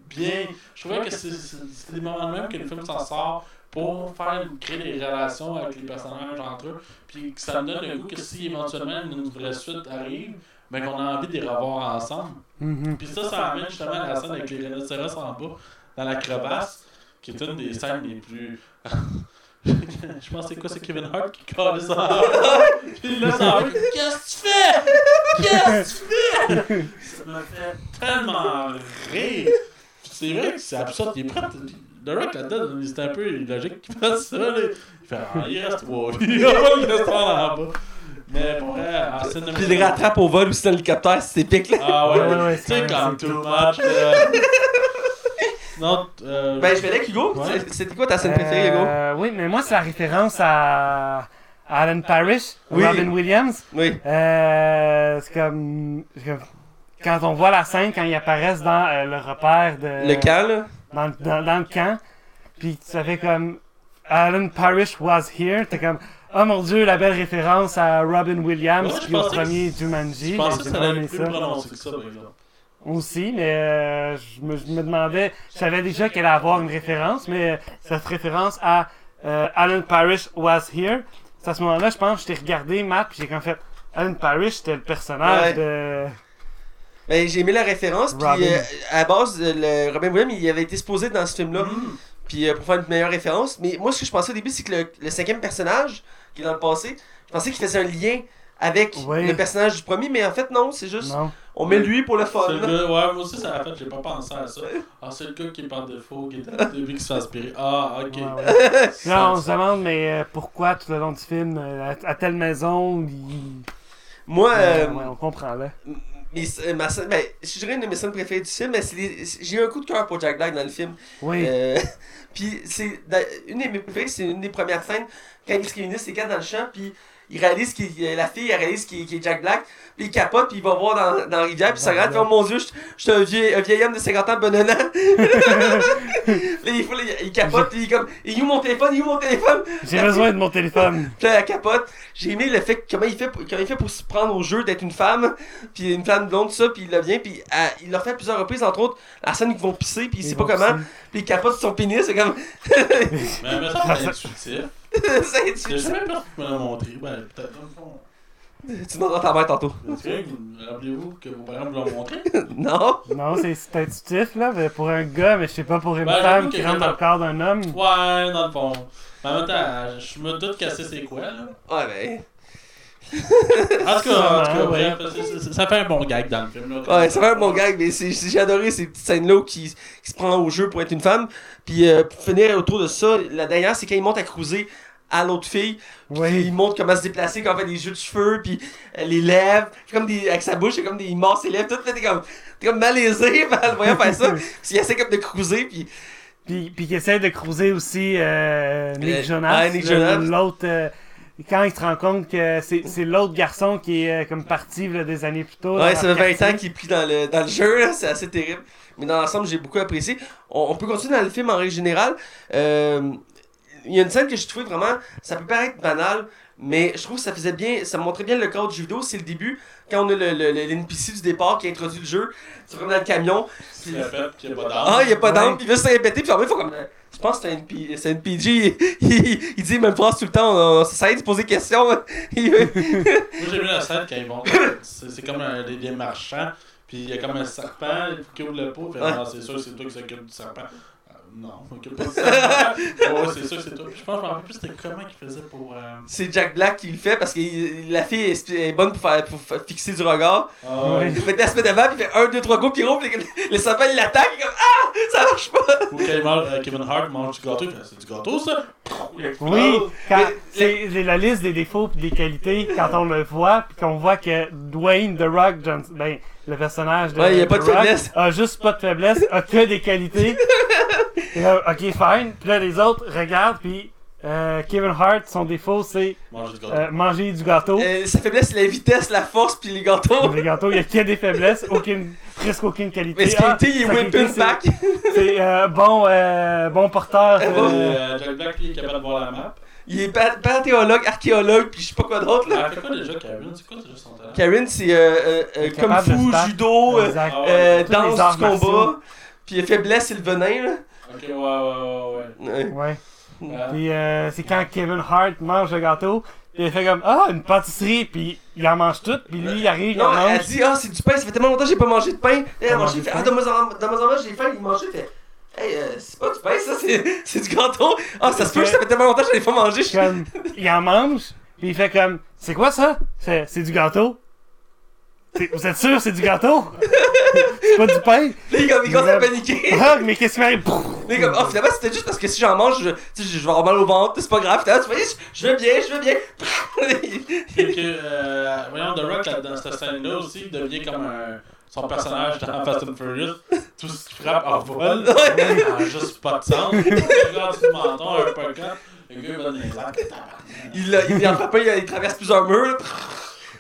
bien. Je trouvais que c'est des moments de même que le film s'en sort pour faire créer des relations avec les personnages entre eux. Puis que ça me donne le goût que si éventuellement une vraie suite arrive, ben qu'on a envie de les revoir ensemble. Mhm. Puis ça, ça amène justement à la scène avec les rhinocéros en bas, dans la crevasse, qui est une des scènes les plus. [LAUGHS] Je pense que c'est quoi, c'est Kevin Hart qui colle ça. Puis là, ça Qu'est-ce que tu fais? Qu'est-ce que tu fais? Ça m'a fait tellement rire. C'est vrai que c'est absurde. Il est prêt. The Rock là-dedans, c'est un peu illogique qu'il fasse ça. Là. Il fait Ah, il reste trois. [LAUGHS] Il reste trois en bas. Mais pour vrai. Puis il les rattrape au vol aussi dans l'hélicoptère, c'est épique là. Ah ouais, Ouais, ouais, tu sais, c'est comme c'est too tout. much. là. Non, euh. Ben, je vais avec Hugo. Ouais. C'est- C'était quoi ta scène préférée, Hugo? Euh, oui, mais moi, c'est la référence à Alan Parrish, Oui. Robin Williams. Oui. Euh, c'est comme, Quand on voit la scène, quand ils apparaissent dans euh, le repère de. Le camp, là. Dans, dans, dans le camp. Puis ça fait comme. Alan Parrish was here. T'es comme. Oh mon dieu, la belle référence à Robin Williams Ouais, qui au premier Jumanji. Je pensais que ça allait plus que ça, par exemple. aussi, mais euh, je, me, je me demandais, je savais déjà qu'elle allait avoir une référence, mais euh, cette référence à euh, Alan Parrish was here, c'est à ce moment-là, je pense, je t'ai regardé, Matt, puis j'ai comme fait, Alan Parrish, c'était le personnage de... Ben, j'ai aimé la référence, puis euh, à la base, euh, le Robin Williams, il avait été supposé dans ce film-là, puis euh, pour faire une meilleure référence. Mais moi, ce que je pensais au début, c'est que le, le cinquième personnage, qui est dans le passé, je pensais qu'il faisait un lien avec Oui. le personnage du premier, mais en fait, non, c'est juste, Non. On met lui pour le fun. C'est le gars, ouais, moi aussi, ça a fait, j'ai pas pensé à ça. [LAUGHS] Ah, c'est le gars qui est par défaut, qui est début qui se fait aspirer. Ah, ok. Ouais, ouais. Ça- [LAUGHS] Là, on se demande, mais euh, pourquoi tout le long du film, euh, à, à telle maison, il... Moi, euh, Ouais, on comprend, là. mes- euh, ma scène- ben, je dirais une de mes scènes préférées du film, mais c'est les- c'est- j'ai eu un coup de cœur pour Jack Black dans le film. Oui. Euh, [LAUGHS] puis c'est dans- une de mes préférées, c'est une des premières scènes quand il se réunissent les quatre dans le champ, puis il réalise qu'il euh, la fille elle réalise qu'il est Jack Black, puis il capote, puis il va voir dans, dans la rivière, puis ça regarde, puis oh mon dieu, je je suis un vieil, un vieil homme de 50 ans bon an. Là, il, faut, il, capote, puis il comme, il est où mon téléphone, il est où mon téléphone? J'ai besoin de mon téléphone. Puis là, elle capote. J'ai aimé le fait que- comment il fait pour, comment il fait pour se prendre au jeu d'être une femme, puis une femme blonde, tout ça, puis il le vient, puis euh, il l'a fait à plusieurs reprises, entre autres, la scène où ils vont pisser, puis il sait pas comment, pisser. puis il capote sur son pénis, c'est comme, Mais, mais ça. Intuitif. jamais personne qui me l'a montré. Ben, peut-être dans le fond. Tu demanderas à ta mère tantôt. Est-ce que vous- Rappelez-vous que vos parents vous l'ont montré? [LAUGHS] non? Non, c'est intuitif, là, mais pour un gars, mais je sais pas pour une Ben, femme que qui rentre dans le corps d'un homme. Ouais, dans le fond. Mais en même temps, je me doute sait c'est quoi, là. Ouais, ben. En tout cas, en tout cas, ouais. bref, c'est- ça fait un bon gag dans le film, là. Ouais, c'est vraiment mon gag, mais c'est- j'ai adoré ces petites scènes-là qui, qui se prend au jeu pour être une femme. Puis euh, pour finir autour de ça, la dernière, c'est quand il monte à cruiser à l'autre fille. Puis Oui. il montre comment se déplacer, quand on fait des jeux de cheveux, puis euh, les lèvres. Puis comme des, avec sa bouche, c'est comme des, il mord ses lèvres, tout. Fait, t'es comme, t'es comme malaisé [LAUGHS] en le voyant faire ça. [LAUGHS] Parce qu'il essaie comme de cruiser, puis Puis, puis qui essaie de cruiser aussi euh, Nick Euh, Jonas. ouais, Nick le- Jonas. L'autre. euh, quand il se rend compte que c'est c'est l'autre garçon qui est euh, comme parti là, des années plus tôt. Ouais, ça fait 20 quartier. ans qu'il est pris dans le, dans le jeu, là, c'est assez terrible. Mais dans l'ensemble, j'ai beaucoup apprécié. On, on peut continuer dans le film en règle générale. Euh, Il y a une scène que j'ai trouvé vraiment. Ça peut paraître banal, mais je trouve que ça faisait bien. Ça montrait bien le cadre du jeu vidéo. C'est le début, quand on a le, le, le- l'NPC du départ qui introduit le jeu. Tu rentres dans le camion. Il a pas d'arme. Ah, il n'y a pas d'arme, Ouais. puis il veut se répéter, puis en il faut comme. Je pense que c'est un, NP c'est un PG. [LAUGHS] Il, il dit même phrase tout le temps. On, on s'essaye de se poser des questions. [LAUGHS] Moi, j'ai vu la scène quand ils vont. C'est comme un, des, des marchands, puis il y a comme un serpent qui ouvre le pot. Fait, c'est sûr, c'est toi qui s'occupe du serpent. Non, [LAUGHS] ouais, c'est sûr, c'est toi. Je pense, je me rappelle plus c'était comment qu'il faisait pour. Euh... c'est Jack Black qui le fait parce que la fille est, bonne pour, faire, pour fixer du regard. Ah, ouais. Il fait la semaine d'avant, puis il fait 1, 2, 3 coups, puis [LAUGHS] il roule, puis le, serpent il l'attaque, il est comme Ah Ça marche pas Ou quand euh, Kevin Hart mange du gâteau, c'est du gâteau ça? Oui, quand Mais c'est la liste des défauts et des qualités quand on le voit puis qu'on voit que Dwayne The Rock Johnson, ben le personnage de Ouais, il a pas The de Rock faiblesse. a juste pas de faiblesse, a que des qualités. [LAUGHS] Et là, ok fine, puis là les autres regardent puis euh, Kevin Hart son défaut c'est Mange du gâteau. euh, manger du gâteau. euh, Sa faiblesse, c'est la vitesse, la force, puis les gâteaux. Les gâteaux, il y a que des faiblesses, aucune presque aucune qualité. Mais ce Ah, qualité, il est qualité, whipping c'est- back. C'est euh, bon euh, bon porteur. Jack Black, il est capable de voir la map. Il est pa- panthéologue, archéologue, puis je sais pas quoi d'autre là. Elle fait quoi déjà, Karen? C'est quoi déjà son talent? Karen, c'est euh, euh, euh, se battre. judo, euh. Ah euh, danse du combat. Puis faiblesse, c'est le venin là. Ok, ouais, ouais, ouais, ouais. Ouais. Puis euh, c'est quand Kevin Hart mange le gâteau, puis il fait comme Ah, une pâtisserie, puis il en mange tout, puis lui il arrive, il en elle mange. dit, ah, c'est du pain, ça fait tellement longtemps que j'ai pas mangé de pain. Et elle mange, mangé fait, ah, en- donne-moi en, j'ai faim, il mange, il fait, Hey, euh, c'est pas du pain, ça, c'est, c'est du gâteau. Ah, ça se peut que ça fait tellement longtemps que je l'ai pas mangé. Je... Comme, il en mange, puis il fait comme, c'est quoi ça? C'est, c'est du gâteau? Vous êtes sûr c'est du gâteau? c'est pas du pain? Là, il, comme- il commence à paniquer. Ah, mais qu'est-ce qui m'arrive? Comme, oh, finalement, c'était juste parce que si j'en mange, je, tu sais, je vais avoir mal au ventre, c'est pas grave. Finalement, tu vois, je, vais bien, je vais bien. Et que, euh, voyons, The Rock, là, dans cette scène-là aussi, il devient comme un, son personnage dans Fast and Furious. Tout ce qui frappe en vol. Ouais. Ah, juste pas de sens. Il regarde du menton, un peu. Le gars, il va dans les airs. il, a- il, il, il traverse plusieurs murs.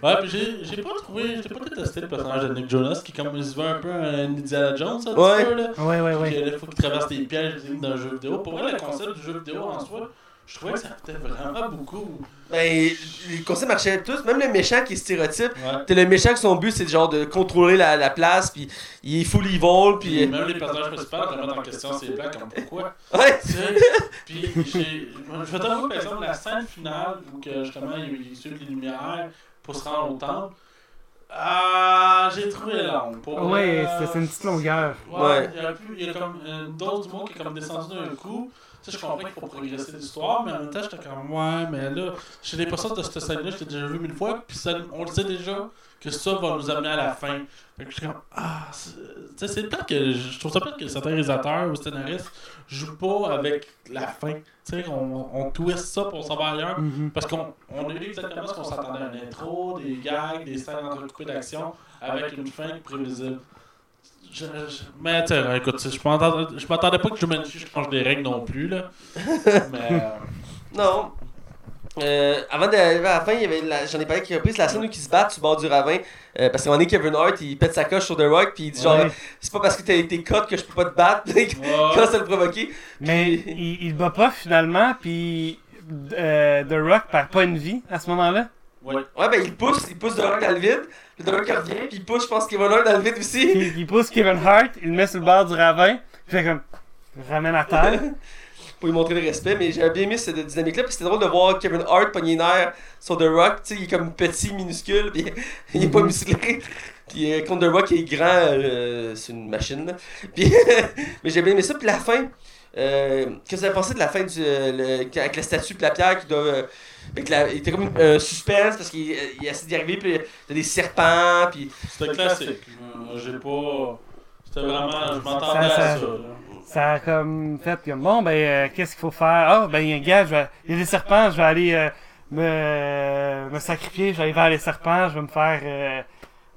Ouais, puis j'ai, j'ai pas trouvé, j'ai pas détesté le personnage de Nick Jonas qui, comme il se veut un peu un Indiana Jones, ça, Ouais. peu, là. Ouais, ouais, Puis, ouais. là, il faut qu'il traverse des pièges d'un jeu vidéo. Pour vrai, le concept du jeu vidéo en soi, je trouvais que ça coûtait vraiment beaucoup. Ben, le concept marchait tous, même le méchant qui est stéréotype. Ouais. T'as le méchant que son but c'est genre de contrôler la, la place, puis il est full evil, Puis puis. même les personnages principaux remettent en question ces plans comme pourquoi? [LAUGHS] Ouais! Tu sais, puis j'ai. Je vais t'avouer, par exemple, la scène finale où que, justement il, il suit les lumières pour se rendre au temple. Ah, j'ai trouvé long. Pour Ouais, c'est une petite longueur. Ouais, Ouais. il y a, plus, il y a comme une dose du mot qui est comme descendu d'un coup. Tu sais, je comprends qu'il faut progresser l'histoire, mais en même temps, j'étais comme, ouais, mais là, je n'ai pas ça de cette scène-là, je l'ai déjà vu mille fois, puis ça, on le sait déjà que ça va nous amener à la fin. Fait que je suis comme, ah, c'est- tu sais, c'est plate que, je trouve ça plate que certains réalisateurs ou scénaristes jouent pas avec la fin. Tu sais, on, on twist ça pour s'en va ailleurs. Mhm. Parce qu'on on a eu exactement ce qu'on s'attendait, un intro, des gags, des scènes entrecoupées d'action avec une fin prévisible. Je, je- mais tu sais, écoute, je m'attendais je m'attendais pas que Jumanji change des règles non plus, là. [LAUGHS] Mais. euh, Non. Euh, avant d'arriver à la fin, il y avait la- j'en ai parlé avec reprise, la scène où ils se battent sur le bord du ravin. euh, parce qu'à un moment donné, Kevin Hart, il pète sa coche sur The Rock, puis il dit genre, c'est pas parce que t'as été cut que je peux pas te battre. [LAUGHS] commence à le provoquer. Mais il, il le bat pas finalement, puis euh, The Rock perd pas une vie à ce moment-là. Ouais. Ouais, ben il pousse, il pousse The Rock dans le vide. The Rock revient, puis il pousse, je pense, Kevin Hart dans le vide aussi. Il pousse Kevin Hart, il le met sur le bord du ravin, il fait comme. il ramène à terre. [LAUGHS] pour lui montrer le respect, mais j'avais bien aimé cette dynamique-là, puis c'était drôle de voir Kevin Hart pogner sur The Rock, tu sais, il est comme petit, minuscule, puis [LAUGHS] il est pas musclé. Puis euh, contre The Rock, il est grand, euh, c'est une machine. Puis, [LAUGHS] mais j'ai bien aimé ça, puis la fin, euh, qu'est-ce que vous avez pensé de la fin du, le- avec la statue puis la pierre qui doit... euh, avec la, il était comme euh, suspense parce qu'il il essaie d'y arriver, puis il y a des serpents, puis... C'était classique. Euh, J'ai pas. C'était vraiment. Je m'attendais Ça- à ça- ça. là. Ça a comme fait comme bon ben euh, qu'est-ce qu'il faut faire? Ah ben il y a un gars, je vais- il y a des serpents, je vais aller euh, me, me sacrifier, je vais aller vers les serpents, je vais me faire euh,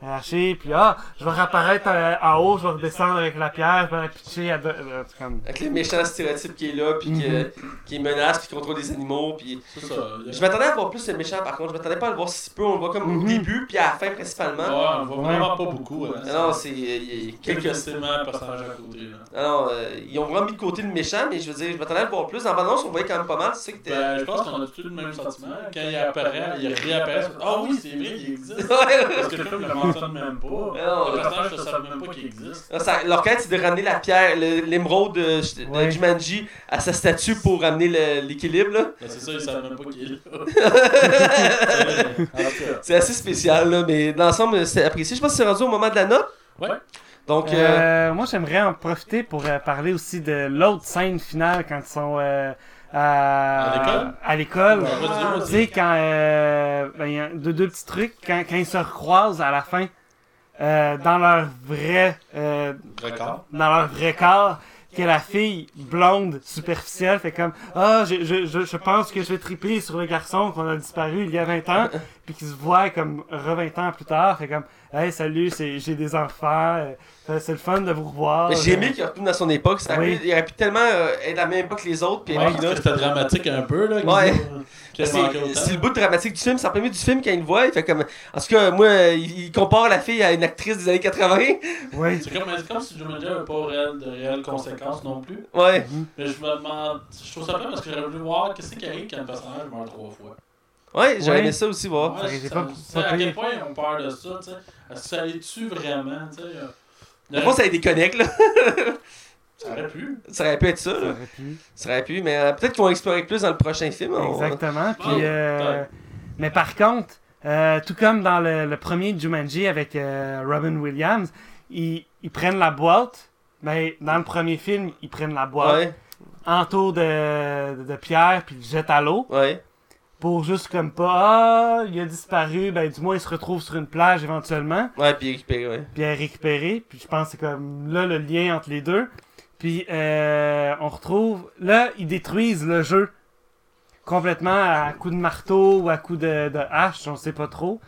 puis ah je vais réapparaître euh, en haut, je vais redescendre avec la pierre, je vais la pitcher à deux- euh, c'est comme Avec le méchant stéréotype qui est là, puis qui, Mhm. qui menace, puis qui contrôle des animaux, puis... C'est ça. a- Je m'attendais à voir plus le méchant par contre, je m'attendais pas à le voir si peu, on le voit comme au Mhm. début puis à la fin Ouais, principalement. on voit vraiment pas beaucoup. Hein. Non, c'est il y a quelques éléments personnages à côté. Là. Non, euh, ils ont vraiment mis de côté le méchant, mais je veux dire, je m'attendais à le voir plus. En bande on voyait quand même pas mal. Ben, je pense qu'on a tous le même sentiment. Quand il apparaît, il réapparaît. Ah oui, c'est vrai, il existe. Ouais. Parce que le film le même pas. Ah non, Le personnage ne savent même pas qu'il existe. Ah, quête, c'est de ramener la pierre, l'émeraude de, de Ouais. Jumanji à sa statue pour ramener l'équilibre. Ben, c'est ça, ils savent même pas qu'il est. [LAUGHS] C'est assez spécial, là, mais dans l'ensemble, c'est apprécié. Je pense que c'est rendu au moment de la note. Ouais. Donc, euh, Euh, moi, j'aimerais en profiter pour euh, parler aussi de l'autre scène finale quand ils sont euh, à, À l'école? Tu sais, quand. Euh, ben, il y a deux, deux petits trucs. Quand, quand ils se recroisent à la fin, euh, dans leur vrai. Euh, Record. dans leur vrai corps, que la fille blonde superficielle fait comme Ah, je, je, je, je pense que je vais triper sur le garçon qu'on a disparu il y a 20 ans, puis qui se voit comme re 20 ans plus tard, fait comme Hey, salut, c'est- j'ai des enfants, euh, c'est le fun de vous revoir. j'ai aimé qu'il retourne dans son époque. Ça Oui. pu- il aurait pu tellement euh, être à la même époque que les autres. Puis Ouais, c'était dramatique un peu. Là, Ouais. [LAUGHS] C'est le bout dramatique du film, c'est en premier du film quand il le voit, il fait comme. En tout cas, moi, euh, il, il compare la fille à une actrice des années 80. Oui. C'est comme, comme si Jumanji n'avait pas réel, de réelles conséquences non plus. Ouais. Mais je me demande. Je trouve ça bien parce que j'aurais voulu voir qu'est-ce qui arrive quand un personnage meurt trois fois. Ouais, j'aurais Ouais. aimé ça aussi voir. Ça ça- pas- à quel point ils ont peur de ça, tu sais. Est-ce que ça les tue vraiment, tu sais. Je pense que ça déconnecte, là. [LAUGHS] Ça aurait pu. Ça aurait pu être ça, Ça aurait pu. Ça aurait pu, mais euh, peut-être qu'ils vont explorer plus dans le prochain film. on- Exactement. Puis, Oh, euh, ouais. mais par contre, euh, tout comme dans le, le premier Jumanji avec euh, Robin Williams, ils, ils prennent la boîte, Ben, dans le premier film, ils prennent la boîte, Ouais, entour de, de pierre, puis ils le jettent à l'eau. ouais. Pour juste comme pas, ah, il a disparu, ben du moins il se retrouve sur une plage éventuellement. Ouais, puis récupérer, ouais. puis à récupérer. Puis je pense que c'est comme là le lien entre les deux. Puis euh, on retrouve. Là, ils détruisent le jeu complètement à coup de marteau ou à coup de, de hache, on sait pas trop.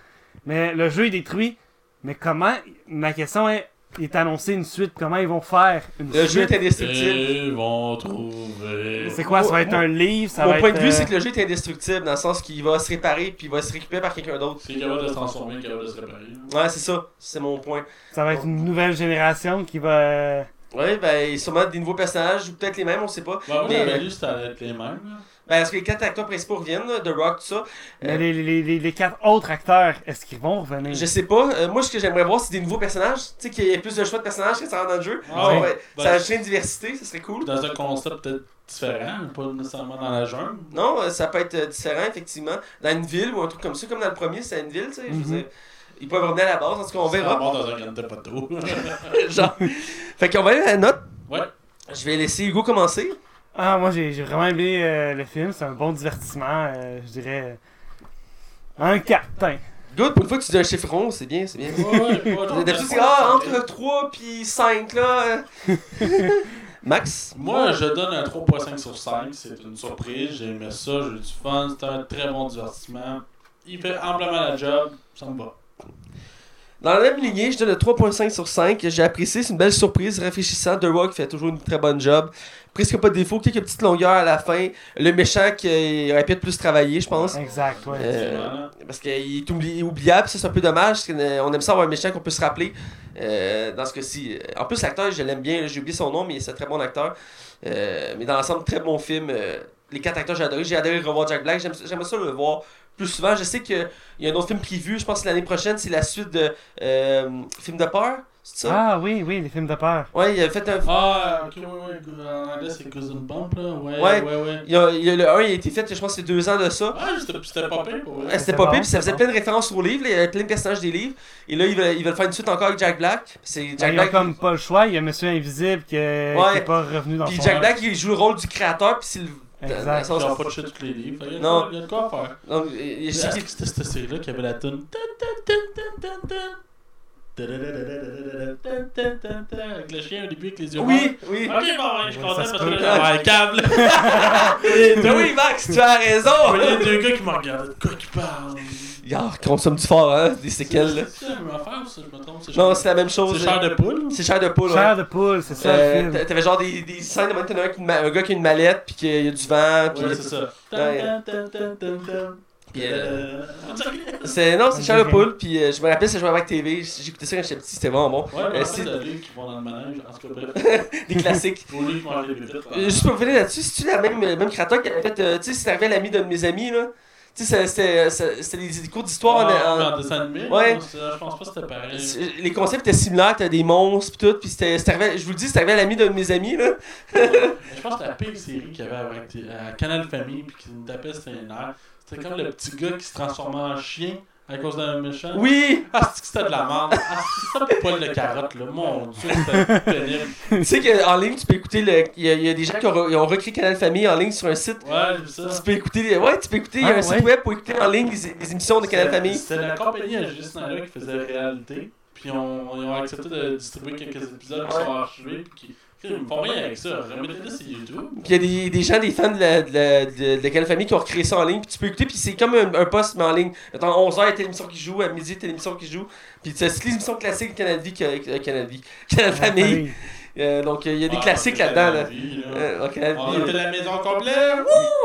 Mais le jeu est détruit. Mais comment Ma question est il est annoncé une suite. Comment ils vont faire une Le jeu est indestructible. Ils vont trouver. C'est quoi Ça va être un livre? Ça Mon va point être, de vue, euh, c'est que le jeu est indestructible, dans le sens qu'il va se réparer, puis il va se récupérer par quelqu'un d'autre. C'est capable de se transformer, capable de se réparer. Ouais, c'est ça. C'est mon point. Ça va être une nouvelle génération qui va. euh, Ouais, ben, sûrement des nouveaux personnages, ou peut-être les mêmes, on sait pas. Ouais, moi, Mais- j'avais lu que ça allait être les mêmes. là. Ben, est-ce que les quatre acteurs principaux reviennent, là, The Rock, tout ça Mais Euh, les, les, les, les quatre autres acteurs, est-ce qu'ils vont revenir? Je sais pas. Euh, moi, ce que j'aimerais voir, c'est des nouveaux personnages. Tu sais, qu'il y ait plus de choix de personnages que ça rentre dans le jeu. Ah Ça ouais. pourrait- Ben, ça ajouterait une diversité, ça serait cool. Dans un concept peut-être différent, pas nécessairement dans la jungle. Non, euh, ça peut être différent, effectivement. Dans une ville ou un truc comme ça, comme dans le premier, c'est une ville, tu sais. Mhm. Ils peuvent revenir à la base, en tout cas, on Ça verra. va dans un grand poteau. [LAUGHS] Genre. Fait qu'on va aller à la note. ouais. Je vais laisser Hugo commencer. Ah, moi j'ai j'ai vraiment aimé euh, le film, c'est un bon divertissement, euh, je dirais. euh, Un 4, tiens. Good, pour une fois que tu dis un chiffre rond, c'est bien, c'est bien. D'habitude, c'est ah, entre 3 puis 5, là. [LAUGHS] Max? Moi, je donne un 3.5 sur 5. C'est une surprise. J'ai aimé ça. J'ai eu du fun. C'était un très bon divertissement. Il fait amplement la job. Ça me va. Dans la même lignée, je donne le 3.5 sur 5. J'ai apprécié, c'est une belle surprise, rafraîchissant. The Rock fait toujours une très bonne job. Presque pas de défaut, quelques petites longueurs à la fin. Le méchant qui euh, aurait pu être plus travaillé, je pense. Exact, ouais. Euh, parce qu'il est oubli- oubliable, ça c'est un peu dommage. parce qu'on aime ça avoir un méchant qu'on peut se rappeler. euh, dans ce cas-ci. En plus, l'acteur, je l'aime bien. J'ai oublié son nom, mais c'est un très bon acteur. Euh, mais dans l'ensemble, très bon film. Euh, les quatre acteurs, j'ai adoré. J'ai adoré revoir Jack Black. J'aime- J'aimerais ça le voir plus souvent. Je sais qu'il y a un autre film prévu. Je pense que l'année prochaine, c'est la suite de euh, Film de peur. C'est ça? Ah oui, oui, les films de peur. Ouais, il a fait un. Ah, ok, ouais, ouais. En anglais, c'est Cousin Bump, là. Ouais, Ouais. ouais, ouais. Il y a, il y a le 1, il a été fait, je pense, que c'est deux ans de ça. Ouais, c'était pas pire Ouais. C'était pas pire, puis ça c'est faisait bon. plein de références aux livres. là, Il y avait plein de personnages des livres. Et là, ils veulent, ils veulent faire une suite encore avec Jack Black. C'est Ben, Jack Black. comme pas le choix, il y a Monsieur Invisible qui est, Ouais. qui est pas revenu dans Puis son Jack Black, il joue le rôle du créateur, puis c'est le. Exact. le Ils pas touché tous les livres. Il y a de Non. quoi- il y a de quoi à faire. Donc, il- que c'était cette série-là qui avait la tune? Avec le chien au début avec les yeux Oui, oui. Ok, bon, je suis content parce que là, un câble. [LAUGHS] Oui, Max, tu as raison. Il y a deux gars qui me regardent. De quoi qu'ils parlent? Y'a, consomme du fort, hein, des séquelles. là. C'est la même affaire ou ça, je me trompe Non, c'est la même chose. C'est chair de poule? C'est chair de poule, ouais. Chair de poule, c'est ça Euh, T'avais genre des, des scènes de maintenant, un gars qui a une mallette, puis qu'il y a du vent, puis. Ouais, c'est ça. Puis, euh, Euh, c'est, non, c'est chair de poule, puis euh, je me rappelle, c'est joué avec TV. J'écoutais ça quand j'étais petit, c'était vraiment bon. Ouais, Euh, mais c'est c'est de livres qui vont dans le manège. En tout cas, bref. [LAUGHS] des classiques. Vite. Euh, Juste pour revenir là-dessus, c'est-tu la même, le même créateur qui avait fait. euh, tu sais, c'est arrivé à l'ami d'un de mes amis, là. Tu sais, c'était- c'était c'était des, des cours d'histoire en- en, en dessin animé. Ouais. Je pense pas que c'était pareil. Les concepts étaient similaires, t'avais des monstres pis tout, pis c'était, c'était arrivé- je vous le dis, c'était arrivé à l'ami de mes amis là. Je pense que c'était la pire série qu'il y avait avec à Canal Famille puis qui me tapait ses nerfs. C'était comme le petit gars qui se transformait en chien à cause d'un méchant. Oui! Ah, c'est que c'était de la merde? Ah, c'est ça le poil de carotte là? Mon dieu, c'était [LAUGHS] pénible. tu sais qu'en ligne, tu peux écouter le. Il y, a- il y a des gens qui ont, re- ont recréé Canal Famille en ligne sur un site. Ouais, j'ai vu ça. Tu peux écouter. les- Ouais, tu peux écouter. Il y a Ah, un site web pour écouter en ligne les, les émissions de Canal Famille. C'était la compagnie à Juste là qui faisait réalité. Puis on, ils ont accepté de distribuer quelques épisodes qui sont archivés. Puis qui, ils me font rien avec ça. Remettez-le sur YouTube. Puis il y a des, des gens, des fans de, la, de, la- de- de Canal Famille qui ont recréé ça en ligne. Puis tu peux écouter, puis c'est comme un, un post, mais en ligne. Attends, 11h, il y a telle émission qui joue, à midi, il y a telle émission qui joue. Puis c'est toutes les émissions classiques de Canal Vie, Canal Vie, [LAUGHS] Canal Famille. Euh, donc euh, il y a des Ah, classiques là-dedans. Là. Euh, dans Canal On était euh, la maison complète.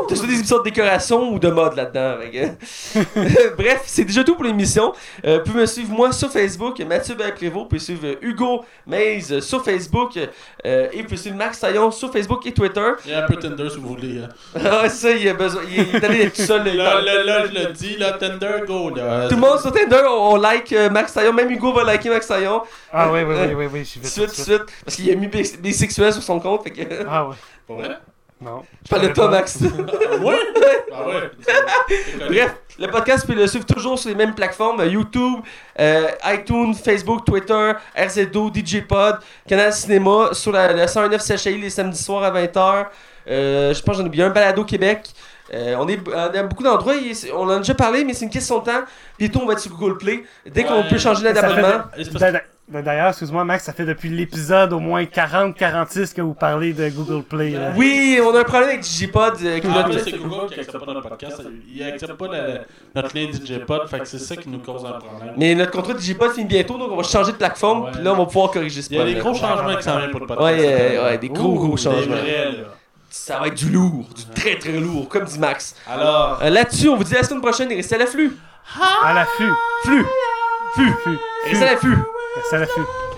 T'as soit des émissions de décoration ou de mode là-dedans. que- [LAUGHS] Bref, c'est déjà tout pour l'émission. Euh, vous pouvez me suivre moi sur Facebook, Mathieu Prévost. Vous pouvez suivre euh, Hugo Maze euh, sur Facebook. euh, et vous pouvez suivre Max Taillon sur Facebook et Twitter. Il y a un peu Tinder si vous voulez. hein. ah, ça, il a besoin. Il est allé tout seul. là, Là, là, je le dis, là, Tinder, go, là. Tout le monde sur Tinder, on, on like euh, Max Taillon. Même Hugo va liker Max Taillon. Ah oui, oui, oui, oui, oui, je Tout de vais suite, tout de suite. Bisexuel sur son compte. Fait que... Ah. Pour vrai? Non. Je parle de toi, Max. ouais? Ah ouais? Connu. Bref, le podcast, vous pouvez le suivre toujours sur les mêmes plateformes euh, YouTube, euh, iTunes, Facebook, Twitter, RZO, DJ Pod, Canal Cinéma, sur la, le 109 CHI les samedis soirs à 20h. Euh, je pense que j'en ai oublié un balado Québec. Euh, on est on est à beaucoup d'endroits, on en a déjà parlé, mais c'est une question de temps. Bientôt, on va être sur Google Play. Dès qu'on Ouais. peut changer d'abonnement. D'a- D'ailleurs, excuse-moi, Max, ça fait depuis l'épisode au moins 40-46 que vous parlez de Google Play. là. Oui, on a un problème avec Digipod. euh, Ah, mais c'est Google qui accepte pas notre podcast. Il accepte pas la- notre lien DJPod, fait que c'est ça qui nous cause un problème. Mais notre contrat de Digipod finit bientôt, donc on va changer de plateforme. Ouais. Puis là, on va pouvoir corriger ce Il y a des problème. gros changements qui s'en viennent pour le podcast. Ouais, euh, ouais, des gros, gros Des changements. vrais, là. Ça va être du lourd, du très très lourd, comme dit Max. Alors, Euh, Là-dessus, on vous dit à la semaine prochaine et restez à l'afflux. À l'affût. Flux. Flux. Flux. Restez à. C'est à l'affût.